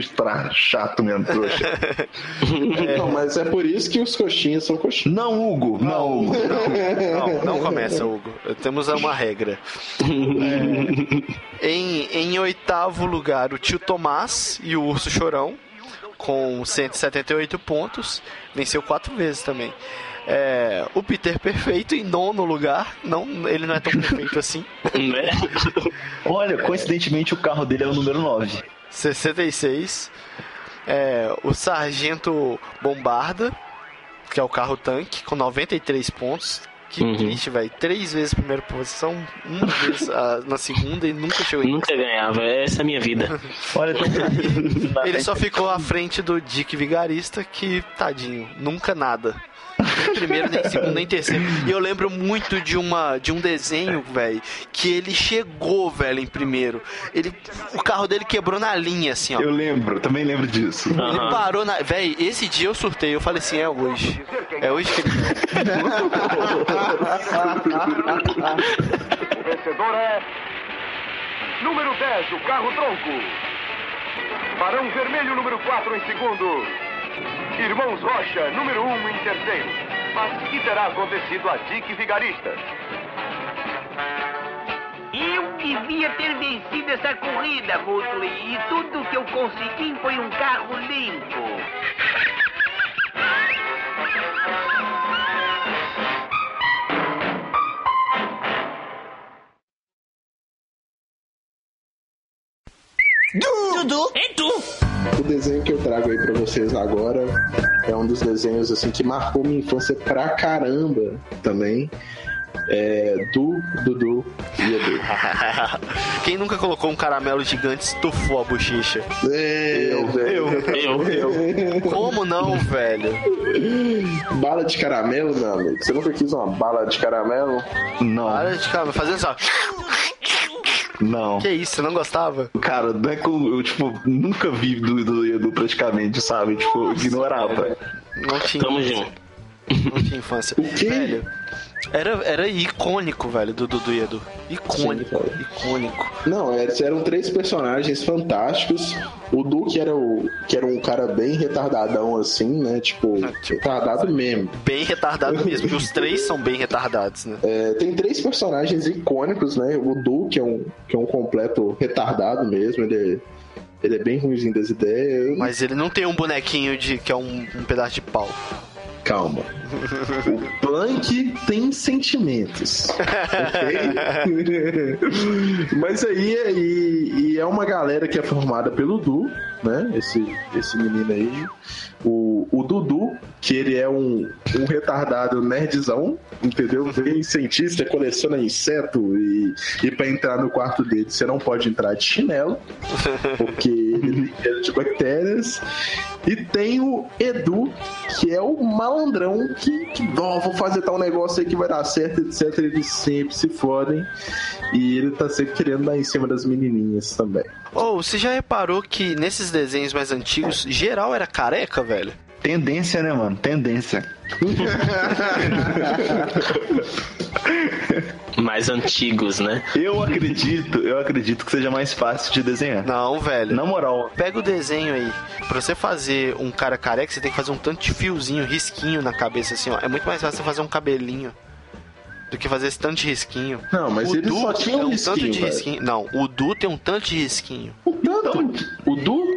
chato mesmo, trouxa. Não, mas é por isso que os coxinhas são coxinhas. Não, Hugo, não, Hugo. Não, não começa, Hugo. Temos uma regra. É, oitavo lugar, o tio Tomás e o Urso Chorão, com 178 pontos. Venceu quatro vezes também. É, o Peter Perfeito em nono lugar. Não, ele não é tão perfeito assim. Né? Olha, coincidentemente o carro dele é o número 9. 66. É, o Sargento Bombarda, que é o carro tanque, com 93 pontos. Que Uhum. triste, velho. Três vezes primeira posição, uma vez ah, na segunda e nunca chegou em Nunca ganhava, essa é a minha vida. Olha, Ele só ficou à frente do Dick Vigarista, que, tadinho, nunca nada. Nem primeiro, nem segundo, nem terceiro. E eu lembro muito de, uma, de um desenho, velho, que ele chegou, velho, em primeiro. Ele, o carro dele quebrou na linha, assim, ó. Eu lembro, também lembro disso. Ele parou na. Véi, esse dia eu surtei. Eu falei assim: é hoje. É hoje que ele. O vencedor é. Número 10, o carro tronco. Barão Vermelho, número 4 em segundo. Irmãos Rocha, número 1 em terceiro. Mas que terá acontecido a Dick Vigarista? Eu devia ter vencido essa corrida, Mutley, e tudo que eu consegui foi um carro limpo. Dudu! É tu! O desenho que eu trago aí pra vocês agora é um dos desenhos assim que marcou minha infância pra caramba também. É do Dudu e Edu. Quem nunca colocou um caramelo gigante e estufou a bochecha? É, Eu, velho. eu, eu. Como não, velho? Bala de caramelo, meu amigo. Você nunca quis uma bala de caramelo? Não, Para de caramelo, fazendo só. Não. Que isso, você não gostava? Cara, não é que eu, eu, tipo, nunca vi do, do Edu praticamente, sabe? Tipo, eu ignorava. Não tinha. Tamo junto. Não tinha infância. O quê? Velho, era, era icônico, velho, do Dudu e Edu. Icônico, Sim, cara. icônico. Não, eles eram três personagens fantásticos. O Duke era, o, que era um cara bem retardadão, assim, né? Tipo, Ah, retardado mesmo. Bem retardado mesmo, porque os três são bem retardados, né? É, tem três personagens icônicos, né? O Du, que é um, que é um completo retardado mesmo, ele é, ele é bem ruimzinho das ideias. Mas ele não tem um bonequinho de que é um, um pedaço de pau. Calma. O Plank tem sentimentos. Mas aí e, e é uma galera que é formada pelo Du, né? Esse, esse menino aí. O, o Dudu, que ele é um, um retardado nerdzão, entendeu? Bem cientista, coleciona inseto e, e pra entrar no quarto dele você não pode entrar de chinelo, porque de bactérias. E tem o Edu, que é o malandrão que, que "Ó, vou fazer tal negócio aí que vai dar certo, etc. Eles sempre se fodem. E ele tá sempre querendo dar em cima das menininhas também. Ou, você já reparou que nesses desenhos mais antigos, geral era careca, velho? Tendência, né, mano? Tendência. Mais antigos, né? Eu acredito, eu acredito que seja mais fácil de desenhar. Não, velho. Na moral, Pega o desenho aí. Pra você fazer um cara careca, você tem que fazer um tanto de fiozinho, risquinho na cabeça, assim, ó. É muito mais fácil você fazer um cabelinho do que fazer esse tanto de risquinho. Não, mas o ele Du só tinha um risquinho, tanto de velho. risquinho. Não, o Du tem um tanto de risquinho. O tanto. O Du?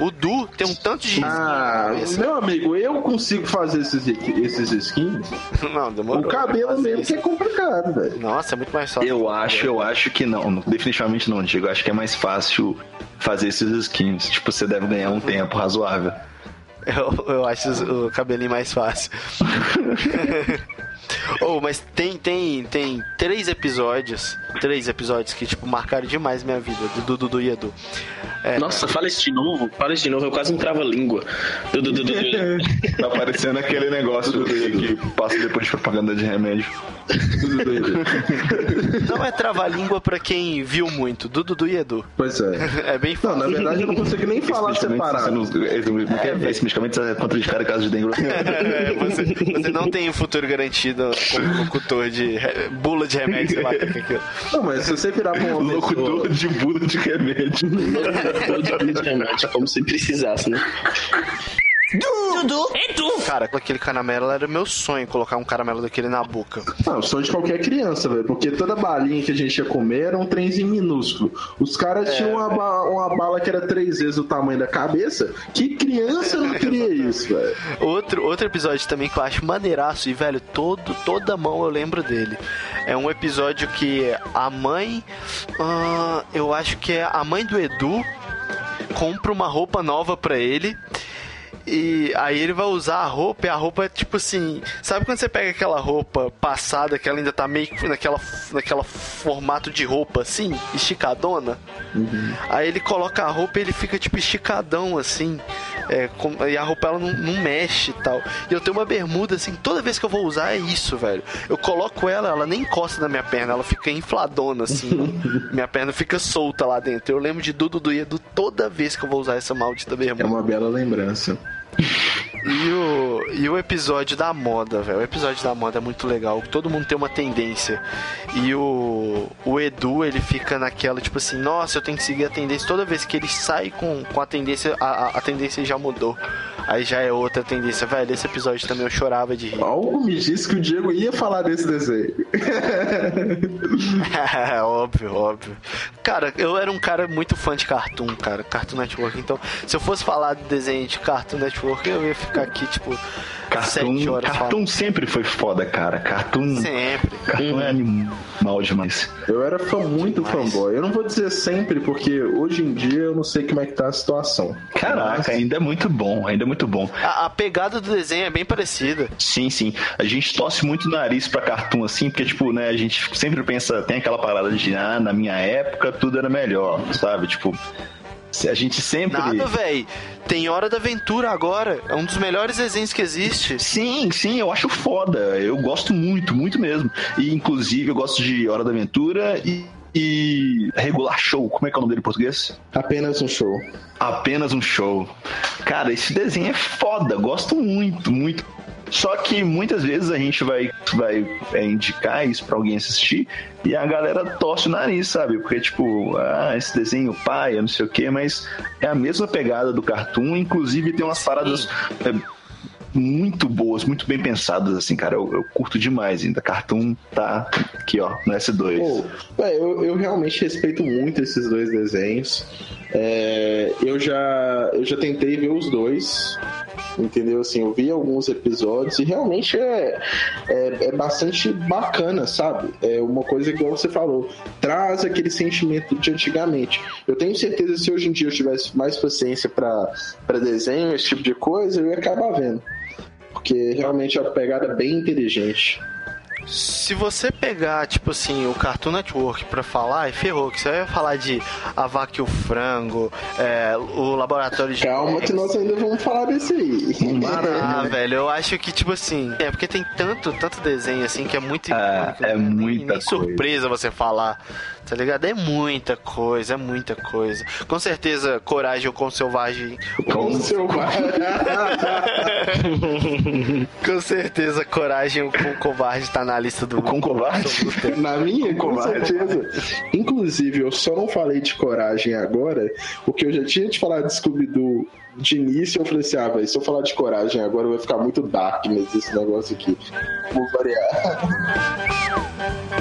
O Du tem um tanto de Ah, meu amigo, eu consigo fazer esses, esses skins. Não, demorou. O cabelo mesmo que é complicado, velho. Nossa, é muito mais fácil. eu acho, eu acho que não. Definitivamente não, Diego. Eu acho que é mais fácil fazer esses skins. Tipo, você deve ganhar um tempo razoável. Eu, eu acho o cabelinho mais fácil. Oh, mas tem, tem, tem três episódios, três episódios que, tipo, marcaram demais minha vida, do Dudu e Edu. É, Nossa, fala isso de novo, fala isso de novo, eu quase um trava-língua. Du, du, du, du, du. Tá parecendo aquele negócio que passa depois de propaganda de remédio. não é trava-língua pra quem viu muito, do Dudu e Edu. Pois é. É bem Não, fácil. na verdade eu não consigo nem falar separado. Esse medicamento é contraindicado em caso de dengue. É, você, você não tem um futuro garantido como locutor de bula de remédio, sei lá que é aquilo. Não, mas se você virar pra uma Locutor pessoa... de bula de remédio. É como se precisasse, né? Cara, com aquele caramelo era meu sonho colocar um caramelo daquele na boca. Não, o sonho de qualquer criança, velho. Porque toda balinha que a gente ia comer era um trenzinho minúsculo. Os caras tinham uma, ba- uma bala que era três vezes o tamanho da cabeça. Que criança não queria isso, velho? Outro, outro episódio também que eu acho maneiraço e, velho, todo, toda mão eu lembro dele. É um episódio que a mãe. ah, eu acho que é a mãe do Edu compra uma roupa nova pra ele. E aí ele vai usar a roupa e a roupa é tipo assim. Sabe quando você pega aquela roupa passada que ela ainda tá meio que naquela, naquela formato de roupa assim, esticadona? Aí ele coloca a roupa e ele fica tipo esticadão assim. É, com- e a roupa ela não, não mexe e tal. E eu tenho uma bermuda assim, toda vez que eu vou usar é isso, velho. Eu coloco ela, ela nem encosta na minha perna, ela fica infladona assim. minha perna fica solta lá dentro. Eu lembro de Dudu do Edu toda vez que eu vou usar essa maldita bermuda. É uma bela lembrança. E o, e o episódio da moda, velho. O episódio da moda é muito legal. Todo mundo tem uma tendência. E o, o Edu, ele fica naquela, tipo assim, nossa, eu tenho que seguir a tendência. Toda vez que ele sai com, com a tendência, a, a, a tendência já mudou. Aí já é outra tendência. Velho, esse episódio também eu chorava de rir. Algo me disse que o Diego ia falar desse desenho. óbvio, óbvio. Cara, eu era um cara muito fã de Cartoon, cara. Cartoon Network. Então, se eu fosse falar de desenho de Cartoon Network, eu ia ficar aqui, tipo, sete Cartoon, horas Cartoon sempre foi foda, cara. Cartoon, Sempre. Cartoon é animal demais. Eu era fã, muito fanboy. Eu não vou dizer sempre, porque hoje em dia eu não sei como é que tá a situação. Caraca, ainda é muito bom, ainda é muito bom. A, a pegada do desenho é bem parecida. Sim, sim. A gente torce muito o nariz pra cartoon, assim, porque, tipo, né, a gente sempre pensa, tem aquela parada de, ah, na minha época tudo era melhor, sabe? Tipo, a gente sempre. Nada, véi. Tem Hora da Aventura agora. É um dos melhores desenhos que existe. Sim, sim, eu acho foda. Eu gosto muito, muito mesmo. E, inclusive, eu gosto de Hora da Aventura e. E regular show, como é que é o nome dele em português? Apenas um show. Apenas um show. Cara, esse desenho é foda, gosto muito, muito. Só que muitas vezes a gente vai, vai é, indicar isso pra alguém assistir e a galera torce o nariz, sabe? Porque, tipo, ah, esse desenho paia, não sei o quê, mas é a mesma pegada do cartoon, inclusive tem umas paradas. é, muito boas, muito bem pensadas, assim, cara. Eu, eu curto demais ainda. Cartoon tá aqui, ó, no S2. Pô, é, eu, eu realmente respeito muito esses dois desenhos. É, eu, já, eu já tentei ver os dois. Entendeu? Assim, eu vi alguns episódios e realmente é, é, é bastante bacana, sabe? É uma coisa que você falou, traz aquele sentimento de antigamente. Eu tenho certeza que se hoje em dia eu tivesse mais paciência para desenho, esse tipo de coisa, eu ia acabar vendo. Porque realmente é uma pegada bem inteligente. Se você pegar, tipo assim, o Cartoon Network pra falar, e ferrou, que você vai falar de A Vaca e o Frango, é, o Laboratório de... Calma que nós ainda vamos falar desse aí. Ah, velho, eu acho que, tipo assim, é porque tem tanto, tanto desenho, assim, que é muito Ah, icônico, é né? Nem- muita nem surpresa você falar, tá ligado? É muita coisa, é muita coisa. Com certeza, Coragem com Selvagem... Com selvagem. Com certeza, Coragem com Covarde tá na lista do... Com covarde? Na minha, com Covarde. certeza. Inclusive, eu só não falei de coragem agora, porque eu já tinha te falado de Scooby-Doo de início. Eu falei assim: ah, velho, se eu falar de coragem agora vai ficar muito dark mas esse negócio aqui. Vou variar.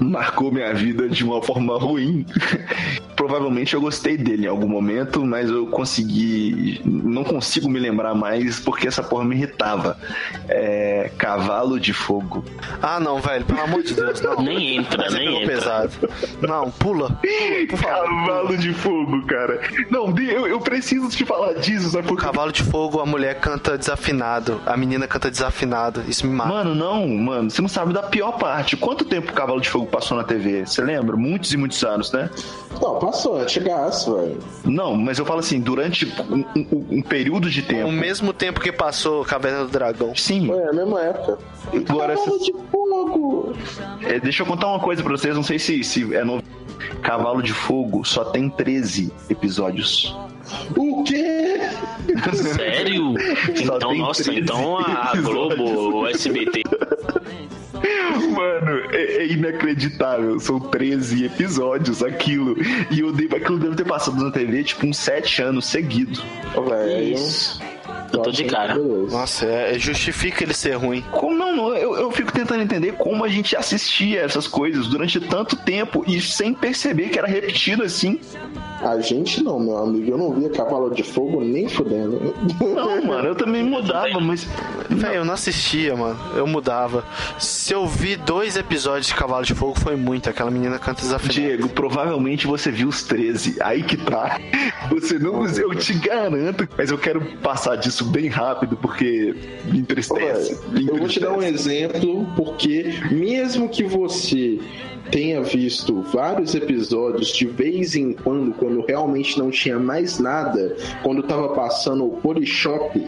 marcou minha vida de uma forma ruim. Provavelmente eu gostei dele em algum momento, mas eu consegui. Não consigo me lembrar mais porque essa porra me irritava. É. Cavalo de Fogo. Ah, não, velho, pelo amor de Deus, não. Nem entra, Você nem pegou entra. pesado. Não, pula. pula por favor. Cavalo de Fogo, cara. Não, eu, eu preciso te falar disso, sabe por quê? Cavalo de fogo, a mulher canta desafinado. A menina canta desafinado. Isso me mata. Mano, não, mano, você não sabe da pior parte. Quanto tempo o Cavalo de Fogo passou na TV? Você lembra? Muitos e muitos anos, né? Não, passou, antigaço, velho. Não, mas eu falo assim, durante um, um- um período de tempo. Ao mesmo tempo que passou Caverna do Dragão. Sim. É, a mesma época. Agora, Cavalo de fogo! É, deixa eu contar uma coisa pra vocês, não sei se, se é novo. Cavalo de Fogo só tem 13 episódios. O quê? Sério? Então, nossa, 13 então a. Globo, o SBT. Mano, é, é inacreditável. São 13 episódios aquilo. E eu devo, aquilo deve ter passado na TV tipo uns 7 anos seguidos. Velho. Isso. Eu tô de cara. Nossa, é, justifica ele ser ruim. Como não, não eu, eu fico tentando entender como a gente assistia essas coisas durante tanto tempo e sem perceber que era repetido assim. A gente não, meu amigo. Eu não via cavalo de fogo nem fudendo. Não, mano, eu também mudava, mas. Velho, eu não assistia, mano. Eu mudava. Se eu vi dois episódios de Cavalo de Fogo, foi muito. Aquela menina canta desafinado. Diego, provavelmente você viu os 13. Aí que tá. Você não. Eu te garanto. Mas eu quero passar disso bem rápido porque me entristece. me Eu vou te dar um entristece. exemplo, porque mesmo que você tenha visto vários episódios de vez em quando, quando realmente não tinha mais nada, quando tava passando o Polishop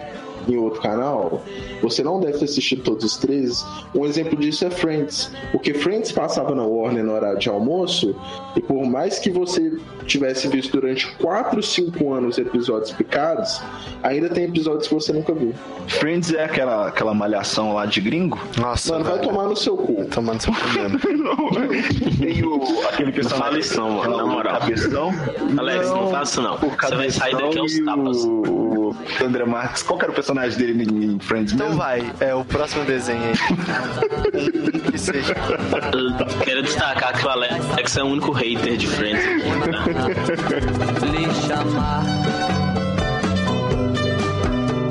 em outro canal, você não deve ter assistido todos os três. Um exemplo disso é Friends, porque Friends passava na Warner no horário de almoço, e por mais que você tivesse visto durante 4, 5 anos episódios picados, ainda tem episódios que você nunca viu. Friends é aquela, aquela malhação lá de gringo? Nossa, Mano, vai tomar no seu cu. Tomando seu cu mesmo. Tem o, aquele personagem. fala isso não, mano, na moral. Cabeção. Alex, não faça isso não. Você vai sair daqui aos tapas. O, o André Marques. Qual que era o personagem dele em em Friends Então mesmo? vai, é o próximo desenho aí. Que seja. Eu Quero destacar que o Alex é o único hater de Friends aqui, tá? lhe chamar,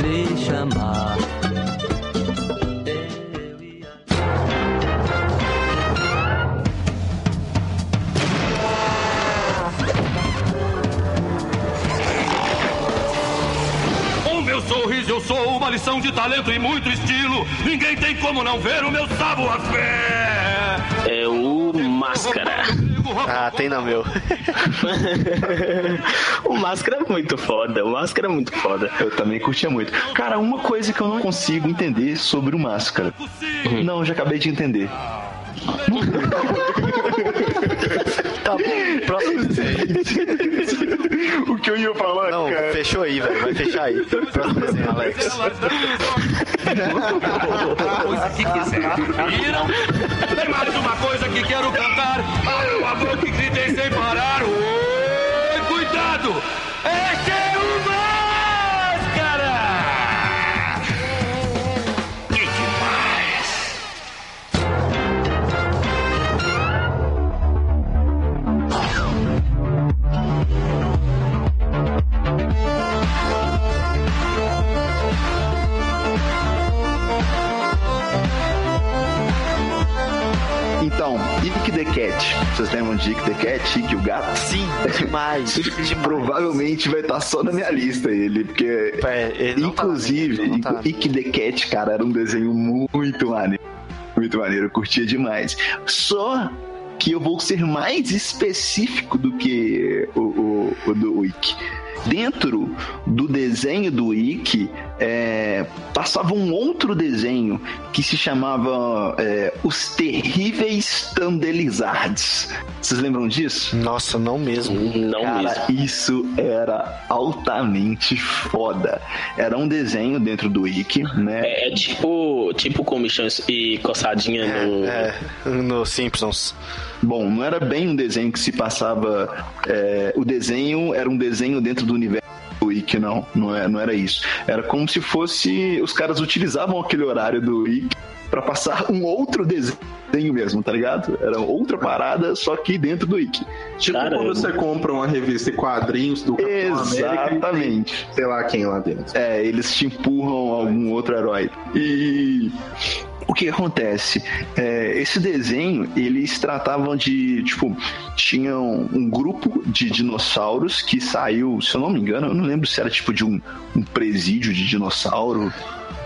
lhe chamar. Eu sou uma lição de talento e muito estilo. Ninguém tem como não ver o meu savoir-faire. É o Máscara. Ah, tem não, meu. o Máscara é muito foda, o Máscara é muito foda. Eu também curtia muito. Cara, uma coisa que eu não consigo entender sobre o Máscara. Não, eu já acabei de entender. Tá bom, próximo. o que eu ia falar, Não, cara? fechou aí, velho. Vai fechar aí. Próximo desenho, Alex. coisa que quiser. Viram? Tem mais uma coisa que quero cantar. Abra a boca e gritei sem parar. Oi, cuidado! Este é Cat. Vocês lembram de Ick the Cat, Ick o gato? Sim, demais. Provavelmente vai estar só na minha lista ele, porque. É, ele tá inclusive, tá na minha. Ick the Cat, cara, era um desenho muito maneiro. Muito maneiro, eu curtia demais. Só que eu vou ser mais específico do que o, o, o do Ick. Dentro do desenho do Ick, é, passava um outro desenho que se chamava é, Os Terríveis Tandelizards. Vocês lembram disso? Nossa, não mesmo. Não Cara, mesmo. isso era altamente foda. Era um desenho dentro do Wiki, né? É, é tipo, tipo comichão e coçadinha no. É, no Simpsons. Bom, não era bem um desenho que se passava. é, o desenho era um desenho dentro do universo Wiki. Ike, não. Não, é, não era isso. Era como se fosse. Os caras utilizavam aquele horário do Ike pra passar um outro desenho mesmo, tá ligado? Era outra parada, só que dentro do Ike. Tipo quando você compra uma revista em quadrinhos do Capitão América e Exatamente. sei lá quem lá dentro. É, eles te empurram algum outro herói. E o que acontece? É, esse desenho, eles tratavam de, tipo, tinham um grupo de dinossauros que saiu, se eu não me engano, eu não lembro se era tipo de um, um presídio de dinossauro,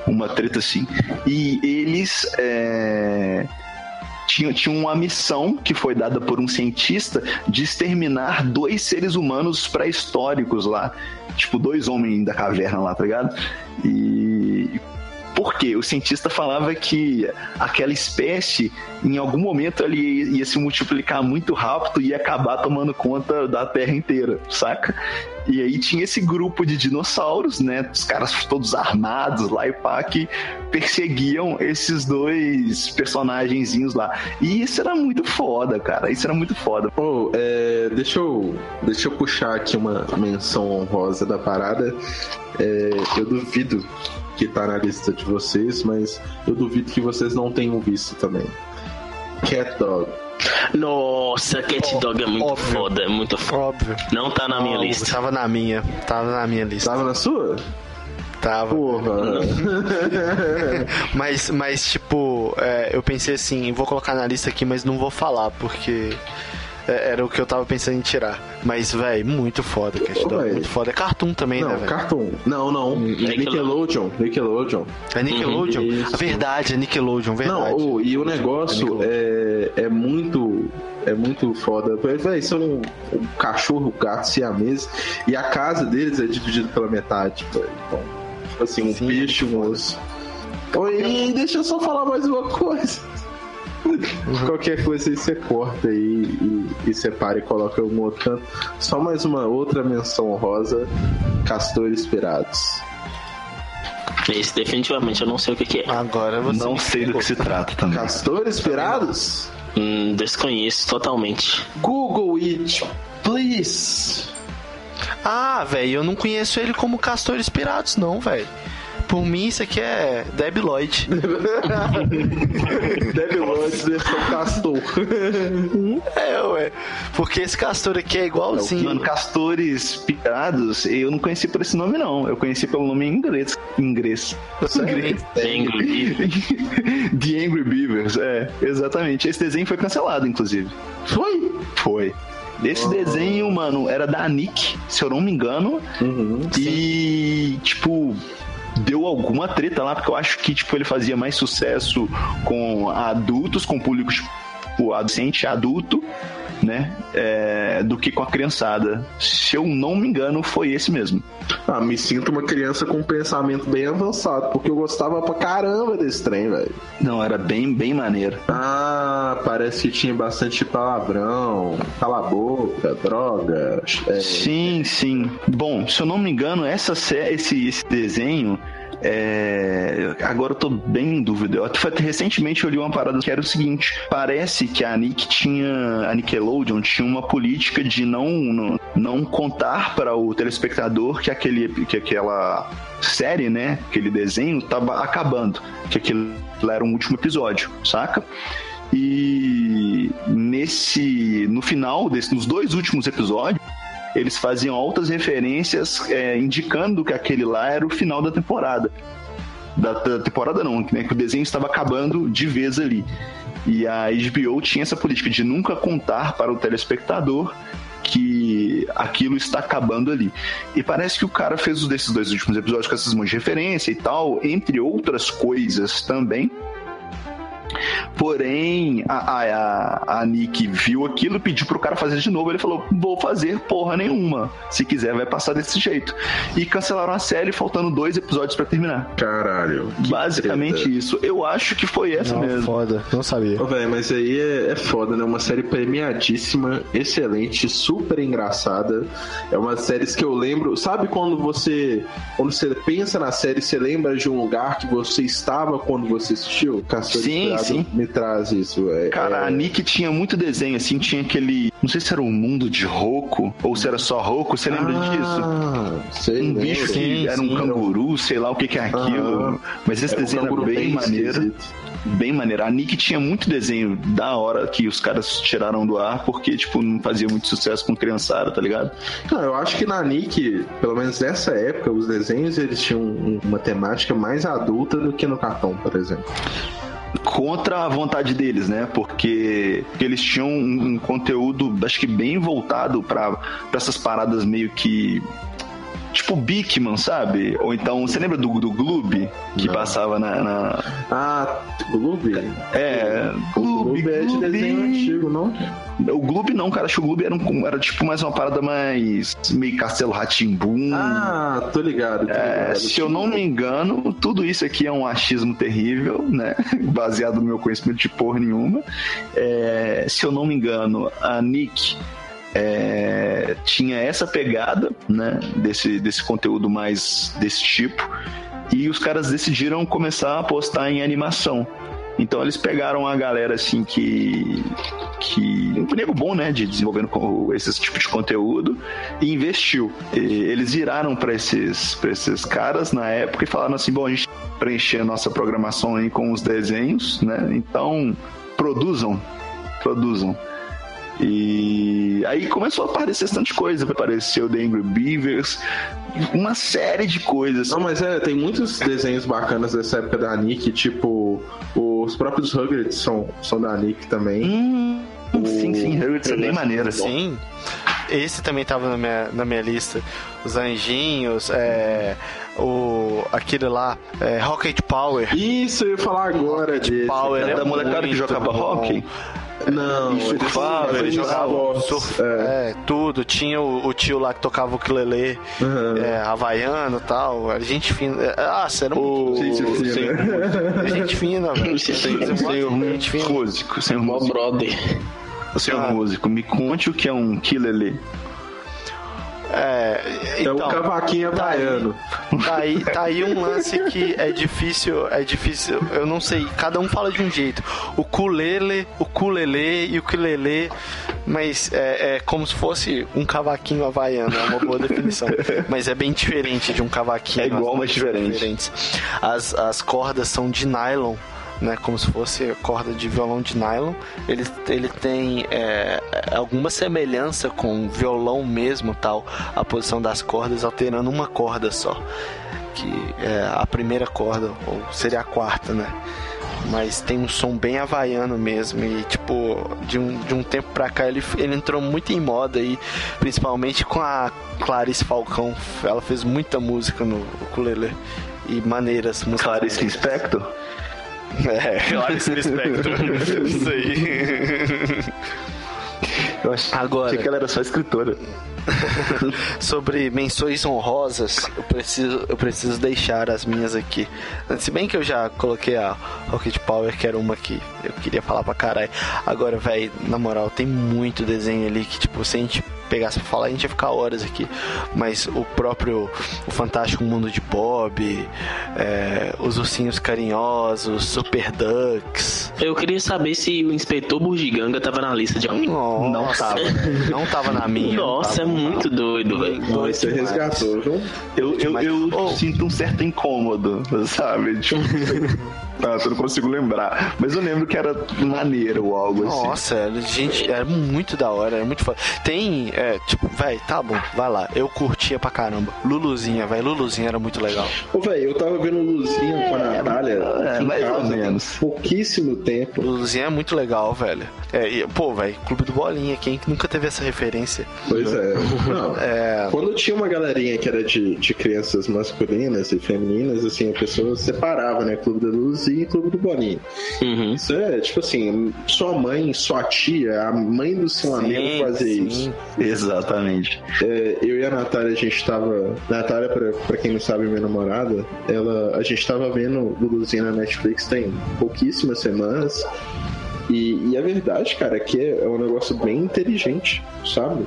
uma treta assim. E eles é, tinham, tinham uma missão que foi dada por um cientista de exterminar dois seres humanos pré-históricos lá. Tipo, dois homens da caverna lá, tá ligado? E por quê? O cientista falava que aquela espécie, em algum momento, ele ia, se multiplicar muito rápido e ia acabar tomando conta da Terra inteira, saca? E aí tinha esse grupo de dinossauros, né? Os caras todos armados lá e pá, que perseguiam esses dois personagenzinhos lá. E isso era muito foda, cara. Isso era muito foda. Ô, é, deixa, eu, deixa eu puxar aqui uma menção honrosa da parada. É, eu duvido que tá na lista de vocês, mas eu duvido que vocês não tenham visto também. Cat Dog. Nossa, Cat Dog é muito foda, é muito foda. Óbvio. Não tá na minha Óbvio, lista. Tava na minha. Tava na minha lista. Tava na sua? Tava. Porra. Mas, mas tipo, é, eu pensei assim, vou colocar na lista aqui, mas não vou falar, porque era o que eu tava pensando em tirar. Mas, véi, muito foda. Muito foda. É cartoon também, né, Não, velho? Cartoon. Não, não. É Nickelodeon. Nickelodeon. É Nickelodeon? Isso. A verdade, é Nickelodeon, verdade. Não, e o negócio é, é muito. É muito foda. Véi, são um, um cachorro, gato siamês. E a casa deles é dividida pela metade. véi. Então, tipo assim, um peixe, um osso. Oi, deixa eu só falar mais uma coisa. Qualquer coisa aí você corta aí e, e separa e coloca em algum outro canto. Só mais uma outra menção rosa: Castores Pirados. Esse definitivamente eu não sei o que, que é. Agora você. Não sei do que se trata também. Castores Pirados? Hum, desconheço totalmente. Google it, please. Ah, velho, eu não conheço ele como Castores Pirados, não, velho. Por mim, isso aqui é Debi Lloyd. Debi Lloyd versão Castor. é, ué. Porque esse castor aqui é igualzinho. Mano, Castores Pirados, eu não conheci por esse nome, não. Eu conheci pelo nome em inglês. Inglês. Inglês. Angry The Angry Beavers, é, exatamente. Esse desenho foi cancelado, inclusive. Foi? Foi. Esse desenho, mano, era da Nick, se eu não me engano. e, tipo, deu alguma treta lá, porque eu acho que, tipo, ele fazia mais sucesso com adultos, com público, tipo, adolescente, adulto, né? É, do que com a criançada. Se eu não me engano, foi esse mesmo. Ah, me sinto uma criança com um pensamento bem avançado, porque eu gostava pra caramba desse trem, velho. Não, era bem, bem maneiro. Ah, parece que tinha bastante palavrão, cala a boca, droga. é, Sim, sim. Bom, se eu não me engano, essa esse, esse desenho. É, Agora eu tô bem em dúvida. Eu até- recentemente eu li uma parada que era o seguinte: parece que a Nick tinha. A Nickelodeon tinha uma política de não, não, não contar para o telespectador que, aquele, que aquela série, né? Aquele desenho tava acabando. Que aquilo era um último episódio, saca? E nesse. No final, desse, nos dois últimos episódios eles faziam altas referências é, indicando que aquele lá era o final da temporada. Da, da temporada não, né, que o desenho estava acabando de vez ali. E a HBO tinha essa política de nunca contar para o telespectador que aquilo está acabando ali. E parece que o cara fez um desses dois últimos episódios com essas mãos de referência e tal, entre outras coisas também. Porém, a, a, a, a Nick viu aquilo, pediu pro cara fazer de novo. Ele falou: Vou fazer porra nenhuma. Se quiser, vai passar desse jeito. E cancelaram a série, faltando dois episódios pra terminar. Caralho. Basicamente treta. isso. Eu acho que foi essa Não, mesmo. foda. Não sabia. Ô, velho, mas aí é, é foda, né? Uma série premiadíssima, excelente, super engraçada. É uma série que eu lembro. Sabe quando você. Quando você pensa na série, você lembra de um lugar que você estava quando você assistiu? Castor Sim, sim. Me traz isso? É, Cara, é- a Nick tinha muito desenho, assim, tinha aquele. Não sei se era um mundo de Roku ou se era só Roku, você lembra disso? Ah, sei, Um bicho que Sim, era um sim. canguru, sei lá o que, que é aquilo. Aham. Mas esse Era um desenho era bem, bem maneiro. esquisito. Bem maneiro. A Nick tinha muito desenho da hora que os caras tiraram do ar porque, tipo, não fazia muito sucesso com criançada, tá ligado? Não, eu acho que na Nick, pelo menos nessa época, os desenhos eles tinham um- uma temática mais adulta do que no cartão, por exemplo. Contra a vontade deles, né? Porque eles tinham um, conteúdo, acho que bem voltado pra essas paradas meio que. Tipo Bigman, sabe? Ou então, você lembra do, do Gloob que Não. passava na. na- Ah, Gloob? É, Gloob, Gloob é de desenho antigo, não? O Gloob não, cara. Acho que o Gloob era, um- era tipo mais uma parada mais. meio Castelo Ratimbum. Ah, tô ligado. Tô É, ligado. se eu não me engano, tudo isso aqui é um achismo terrível, né? Baseado no meu conhecimento de porra nenhuma. É, se eu não me engano, a Nick é, tinha essa pegada, né? Desse, desse conteúdo mais desse tipo. E os caras decidiram começar a apostar em animação. Então eles pegaram a galera assim que. que. um nego bom, né? De desenvolvendo esse tipo de conteúdo e investiu. E eles viraram para esses, esses caras na época e falaram assim: bom, a gente preencher a nossa programação aí com os desenhos, né? Então produzam, produzam. E aí começou a aparecer bastante coisa. Apareceu The Angry Beavers, uma série de coisas. Não, mas é, tem muitos desenhos bacanas dessa época da Nick, tipo, os próprios Rugrats são, são da Nick também. Hum, sim, sim, Rugrats é bem maneiro. Sim. Esse também tava na minha, na minha lista. Os anjinhos, é, o, aquele lá, é, Rocket Power. Isso, eu ia falar agora desse. Power Da é molecada que jogava bom. hockey. Não, E surfava, eles Ele jogava surf, é. é, tudo. Tinha o, o tio lá que tocava o ukulele, Uhum. é, havaiano e tal. A gente fina. é, Ah, você era muito. Gente fina. Gente fina, velho. Senhor Gente fina. músico, senhor Mó músico. brother. Senhor Ah. músico, me conte o que é um kilele. É, É então, um cavaquinho tá aí. havaiano. Tá aí, tá aí um lance que é difícil, é difícil, eu não sei, cada um fala de um jeito. O culele, o culele e o quilele, mas é, é como se fosse um cavaquinho havaiano, é uma boa definição. Mas é bem diferente de um cavaquinho. É igual, as mas diferente. diferentes. As, as cordas são de nylon. Né, como se fosse corda de violão de nylon. Ele, ele tem é, alguma semelhança com o violão mesmo, tal, a posição das cordas, alterando uma corda só que é a primeira corda, ou seria a quarta, né? Mas tem um som bem havaiano mesmo. E, tipo, de um, de um tempo pra cá ele, ele entrou muito em moda aí, principalmente com a Clarice Falcão. Ela fez muita música no ukulele e maneiras Clarice maneiras. Lispector? É, Clarice Lispector. Isso aí. Eu achei Agora, que ela era só escritora. sobre menções honrosas, eu preciso, eu preciso deixar as minhas aqui. Se bem que eu já coloquei a Rocket Power, que era uma que eu queria falar pra caralho. Agora, velho, na moral, tem muito desenho ali que, tipo, se a gente pegasse pra falar, a gente ia ficar horas aqui. Mas o próprio O Fantástico Mundo de Bob, é, Os Ursinhos Carinhosos, Super Ducks. Eu queria saber se o inspetor Bugiganga tava na lista de alguém. Nossa, Não tava. Não tava na minha. Nossa, é tava. muito doido, velho. Você demais. resgatou, viu? Eu, eu, eu Oh. sinto um certo incômodo, sabe? Tipo, ah, eu não consigo lembrar. Mas eu lembro que era maneiro ou algo assim. Nossa, gente, era muito da hora, era muito foda. Tem, é, tipo, velho, tá bom, vai lá. Eu curtia pra caramba. Luluzinha, velho, Luluzinha era muito legal. Ô, velho, eu tava vendo Luzinha com a Natália é, aqui em mais ou casa tem menos. pouquíssimo tempo. Luluzinha é muito legal, velho. É, e, pô, velho, Clube do Bolinha, quem que nunca teve essa referência? Pois é. Não, É, Quando tinha uma galerinha que era de, de crianças masculinas e femininas, assim, a pessoa separava, né? Clube da Luzinha e Clube do Bolinho. Uhum. Isso é, tipo assim, sua mãe, sua tia, a mãe do seu amigo fazia sim. isso. Exatamente. É, eu e a Natália, a gente tava. Natália, pra, pra quem não sabe, minha namorada, ela, a gente tava vendo Luluzinha na Netflix tem pouquíssimas semanas. E, e a verdade, cara, é que é um negócio bem inteligente, sabe?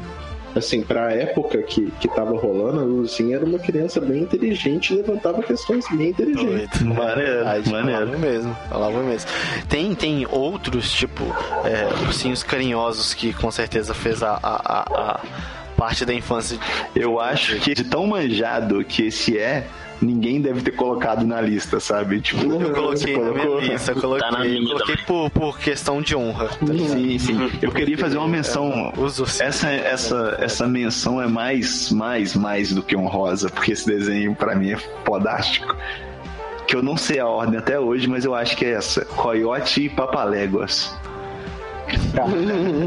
Assim, pra época que, que tava rolando, a Luzinha era uma criança bem inteligente e levantava questões bem inteligentes. Maneiro, Verdade, maneiro. Falava mesmo, falava mesmo. Tem, tem outros, tipo, é, ursinhos carinhosos que com certeza fez a, a, a- a parte da infância. Eu acho que de tão manjado que esse é, ninguém deve ter colocado na lista, sabe? Tipo, Eu coloquei na minha lista, eu coloquei, Tá na minha eu coloquei por, por questão de honra. tá? Sim, sim. Eu queria fazer uma menção. Os ursinhos. Essa, essa, essa menção é mais, mais, mais do que honrosa, porque esse desenho pra mim é fodástico. Que eu não sei a ordem até hoje, mas eu acho que é essa: Coyote e Papaléguas.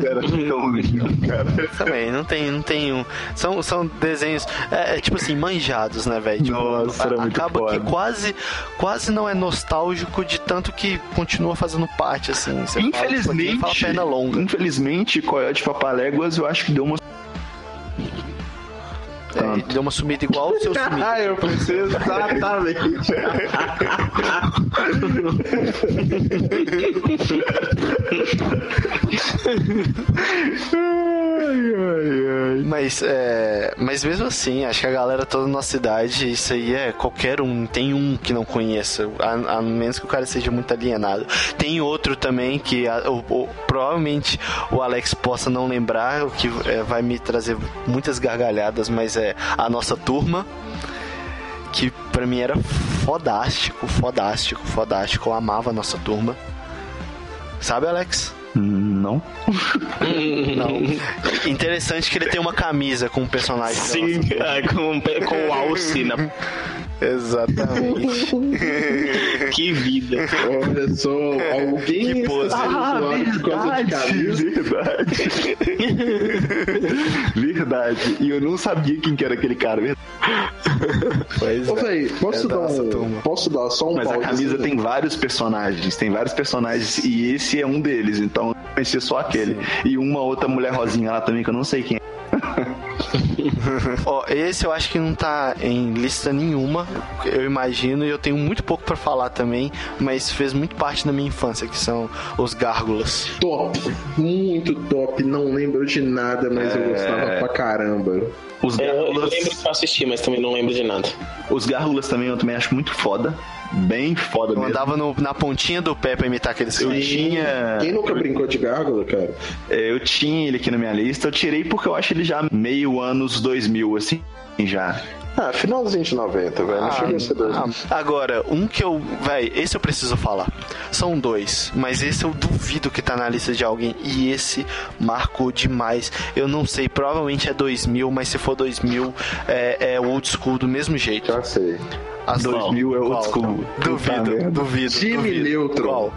Cara, tão lindo, cara. Também, não tem, não tem um. São, são desenhos, é, é tipo assim, manjados, né, velho? Tipo, Nossa, a- muito acaba que foda. quase, quase não é nostálgico de tanto que continua fazendo parte, assim. Você fala, Infelizmente, fala perna longa. infelizmente, Coyote Papaléguas eu acho que deu uma. É, deu uma sumida igual o seu sumido. Ah, eu pensei exatamente. Mas, é, mas mesmo assim, acho que a galera toda na nossa cidade, isso aí é qualquer um. Tem um que não conheça, a, a menos que o cara seja muito alienado. Tem outro também que a- o- o- provavelmente o Alex possa não lembrar, o que é, vai me trazer muitas gargalhadas, mas é a nossa turma. Que pra mim era fodástico, fodástico, fodástico. Eu amava a nossa turma. Sabe, Alex? Não. Não. Interessante que ele tem uma camisa com um personagem. Sim, é, com, com o alce na... Exatamente. Que vida. Olha só, alguém Que está pose. Ah, zoado por causa de camisa. verdade. verdade. E eu não sabia quem que era aquele cara. verdade. Pois Ô, é. véi, posso, É da dar um, posso dar só um Mas a camisa tem vários personagens, tem vários personagens e esse é um deles, então eu conhecia só aquele. E uma outra mulher rosinha lá também que eu não sei quem é. Ó, esse eu acho que não tá em lista nenhuma, eu imagino, e eu tenho muito pouco pra falar também, mas fez muito parte da minha infância, que são os gárgulas. Top, muito top. Não lembro de nada, mas eu gostava pra caramba. Os Eu, eu gárgulas, lembro que eu assisti, mas também não lembro de nada. os gárgulas também eu também acho muito foda. Bem foda Eu mesmo. andava no- na pontinha do pé pra imitar aqueles Eu tinha. Quem nunca brincou de gárgula, cara? É, Eu tinha ele aqui na minha lista, eu tirei porque eu acho ele já meio anos 2000, assim, já. Ah, finalzinho de 90, velho. Não chega a ser dois. Ah, agora, um que eu. Véi, esse eu preciso falar. São dois, mas esse eu duvido que tá na lista de alguém. E esse marcou demais. Eu não sei, provavelmente é 2000, mas se for 2000, é, é old school do mesmo jeito. Já sei. As 2000 é old Qual? school. Duvido, duvido. Time duvido. Neutron. Qual?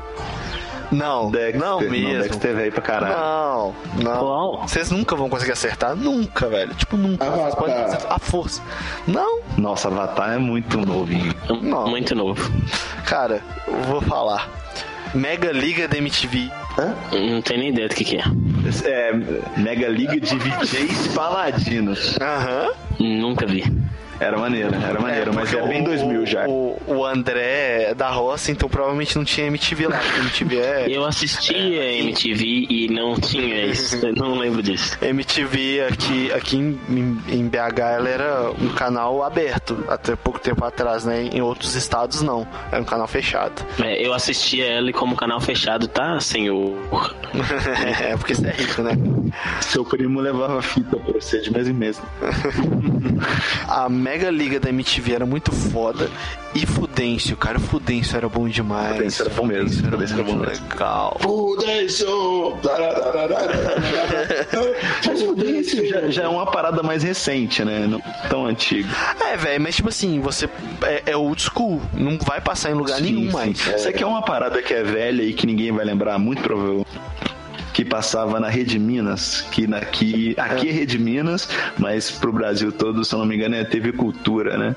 Não, Dexter, não mesmo. Dexter é velho pra caralho. Não, não. Vocês nunca vão conseguir acertar. Nunca, velho. Tipo, nunca. Vocês Avatar. podem fazer a força. Não, Nossa, Avatar é muito novinho. Não. Muito novo. cara, eu vou falar. Mega Liga da MTV. Não tenho nem ideia do que, que é. É, Mega Liga de VJs Paladinos. Aham. Nunca vi. Era maneiro, era maneiro, mas porque é bem o- 2000 já. O, o André é da roça, então provavelmente não tinha MTV lá. MTV é. Eu assistia MTV e não tinha isso. Eu não lembro disso. MTV aqui, aqui em, em- em BH ela era um canal aberto até pouco tempo atrás, né? Em outros estados não. Era um canal fechado. É, eu assistia ela e como canal fechado, tá, senhor? é porque você é rico, né? Seu primo levava fita pra você de mês em mês. A Mega Liga da MTV era muito foda. E Fudêncio, cara, o Fudêncio era bom demais. Fudêncio era bom mesmo, Fudêncio Fudêncio era bom muito mesmo. legal. Fudêncio! Mas Fudêncio já, já é uma parada mais recente, né? Não tão antigo. É, velho, mas tipo assim, você é, é old school, não vai passar em lugar nenhum mais. Isso aqui é uma parada que é velha e que ninguém vai lembrar, muito provavelmente. Que passava na Rede Minas, que aqui, aqui é Rede Minas, mas pro Brasil todo, se eu não me engano, é TV Cultura, né?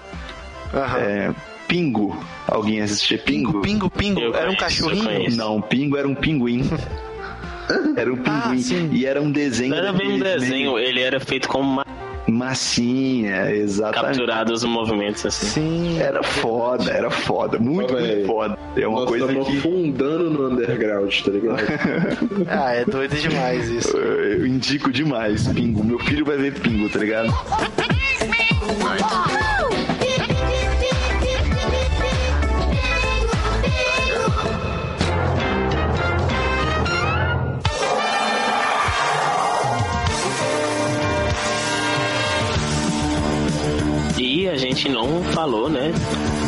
Aham. É, Pingo. Alguém assistia Pingo? Pingo, pingo, Eu era um cachorrinho. Não, Pingo era um pinguim. Era um pinguim. sim. e era um desenho. Não era bem um desenho, ele era feito como uma. Massinha, exatamente. Capturado os movimentos assim. Sim. Era foda, era foda, muito, muito foda. É uma Nós coisa estamos que afundando no underground, tá ligado? Ah, é doido demais isso. eu indico demais, Pingo. Meu filho vai ver Pingo, tá ligado? A gente não falou, né?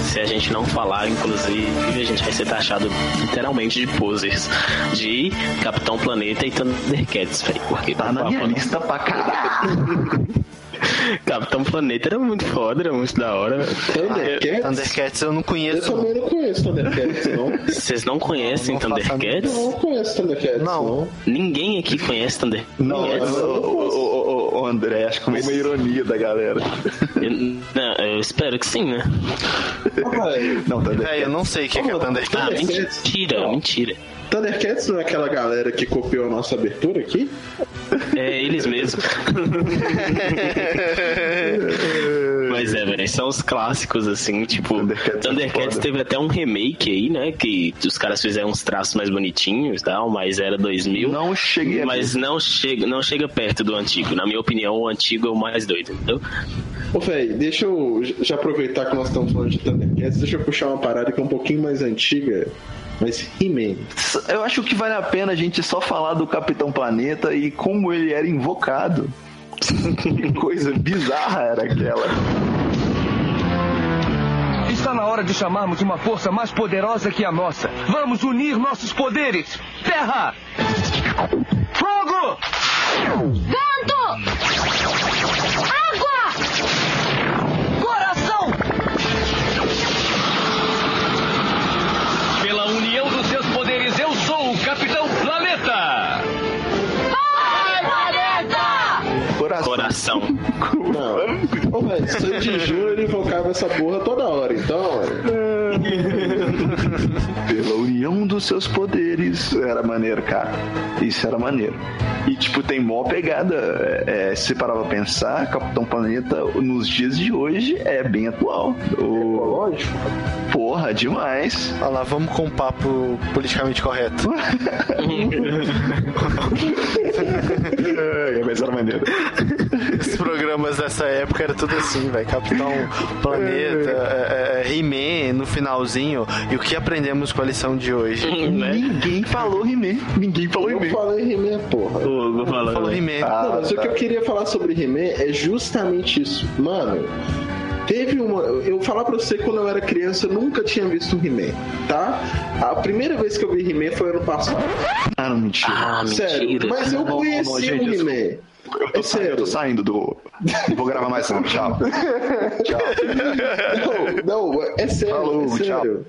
Se a gente não falar, inclusive, a gente vai ser taxado literalmente de posers de Capitão Planeta e Thundercats, velho. Porque Tá na minha lista pra caralho. Capitão Planeta era muito foda, era muito da hora. Thundercats? Thundercats eu não Eu conheço. também não conheço Thundercats, não. Vocês não conhecem Não a Thundercats? Eu não conheço Thundercats, Não. não. Ninguém aqui conhece Thundercats? Não, ô, ô, André, acho que foi uma ironia da galera. Eu, não, eu espero que sim, né? Ah, Não, tá É, eu não sei o que, que é Ah, Thundercats. mentira, mentira. Thundercats não é aquela galera que copiou a nossa abertura aqui? É eles mesmos. Mas é, velho, são os clássicos, assim, tipo. Thundercats Thundercats, é teve até um remake aí, né? Que os caras fizeram uns traços mais bonitinhos e tal, mas era 2000. Não cheguei a Mas não chega, não chega perto do antigo. Na minha opinião, o antigo é o mais doido, entendeu? Ô, velho, deixa eu já aproveitar que nós estamos falando de Thundercats, deixa eu puxar uma parada que é um pouquinho mais antiga, mas He-Man. Eu acho que vale a pena a gente só falar do Capitão Planeta e como ele era invocado. que coisa bizarra era aquela. Está na hora de chamarmos uma força mais poderosa que a nossa. Vamos unir nossos poderes. Terra! Fogo! Vento! Coração. Coração. Não. Ô, velho, Sandy Júnior ele invocava essa porra toda hora, então. Pela união dos seus poderes. Era maneiro, cara. Isso era maneiro. E, tipo, tem mó pegada. É, se você parar pra pensar, Capitão Planeta, nos dias de hoje, é bem atual. O... Lógico. Porra, demais. Olha lá, vamos com um papo politicamente correto. é, mas era maneiro. Os programas dessa época era tudo assim, velho. Capitão Planeta, é, é, He-Man no finalzinho. E o que aprendemos com a lição de hoje? Ninguém falou He-Man. Ninguém falou Eu He-Man. falei He-Man, porra. Vou falar. Falou velho. He-Man. Ah, Não, mas o tá. que eu queria falar sobre He-Man é justamente isso. Mano, teve uma. Eu falar pra você quando eu era criança, eu nunca tinha visto um He-Man, tá? A primeira vez que eu vi He-Man foi ano passado. Ah, não, mentira. Ah, Sério, mentira. mas eu Não, não, conheci não, gente, o He-Man. Eu tô, É saindo, eu tô saindo do. Não vou gravar mais não. Tchau. Tchau. Não, não, é sério, Falou, é sério.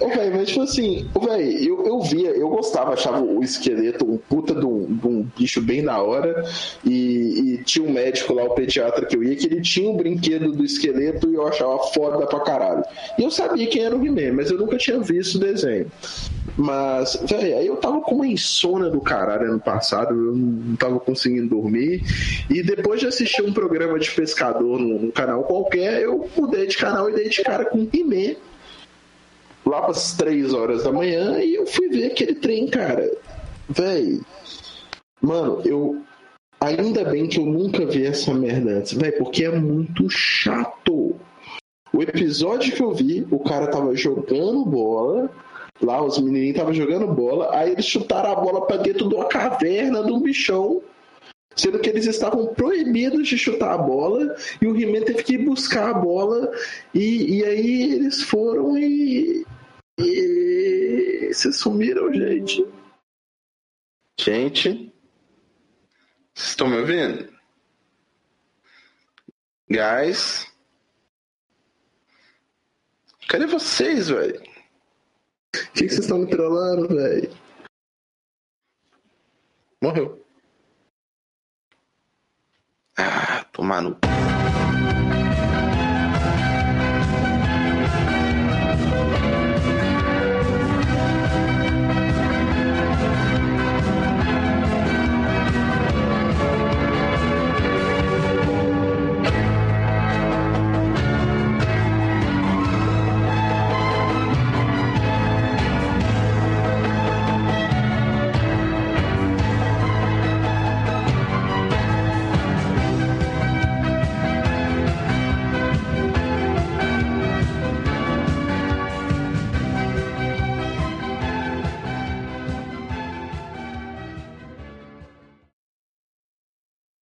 Ô, velho, mas tipo assim, ô, velho, eu, eu via, eu gostava, achava o esqueleto um puta de um, de um bicho bem da hora. E, e tinha um médico lá, o pediatra que eu ia, que ele tinha um brinquedo do esqueleto e eu achava foda pra caralho. E eu sabia quem era o He-Man, mas eu nunca tinha visto o desenho. Mas, velho, aí eu tava com uma insônia do caralho ano passado, eu não tava conseguindo dormir. E depois de assistir um programa de pescador num, num canal qualquer, eu mudei de canal e dei de cara com He-Man. Lá pras 3 horas da manhã e eu fui ver aquele trem, cara. Véi, mano, eu. Ainda bem que eu nunca vi essa merda antes, véi, porque é muito chato. O episódio que eu vi, o cara tava jogando bola. Lá os menininhos estavam jogando bola, aí eles chutaram a bola pra dentro de uma caverna de um bichão, sendo que eles estavam proibidos de chutar a bola, e o He-Man teve que buscar a bola, e, e aí eles foram e. E. Vocês sumiram, gente. Gente. Vocês estão me ouvindo? Guys. Cadê vocês, velho? O que, vocês estão me trollando, velho? Morreu. Ah, tomar no.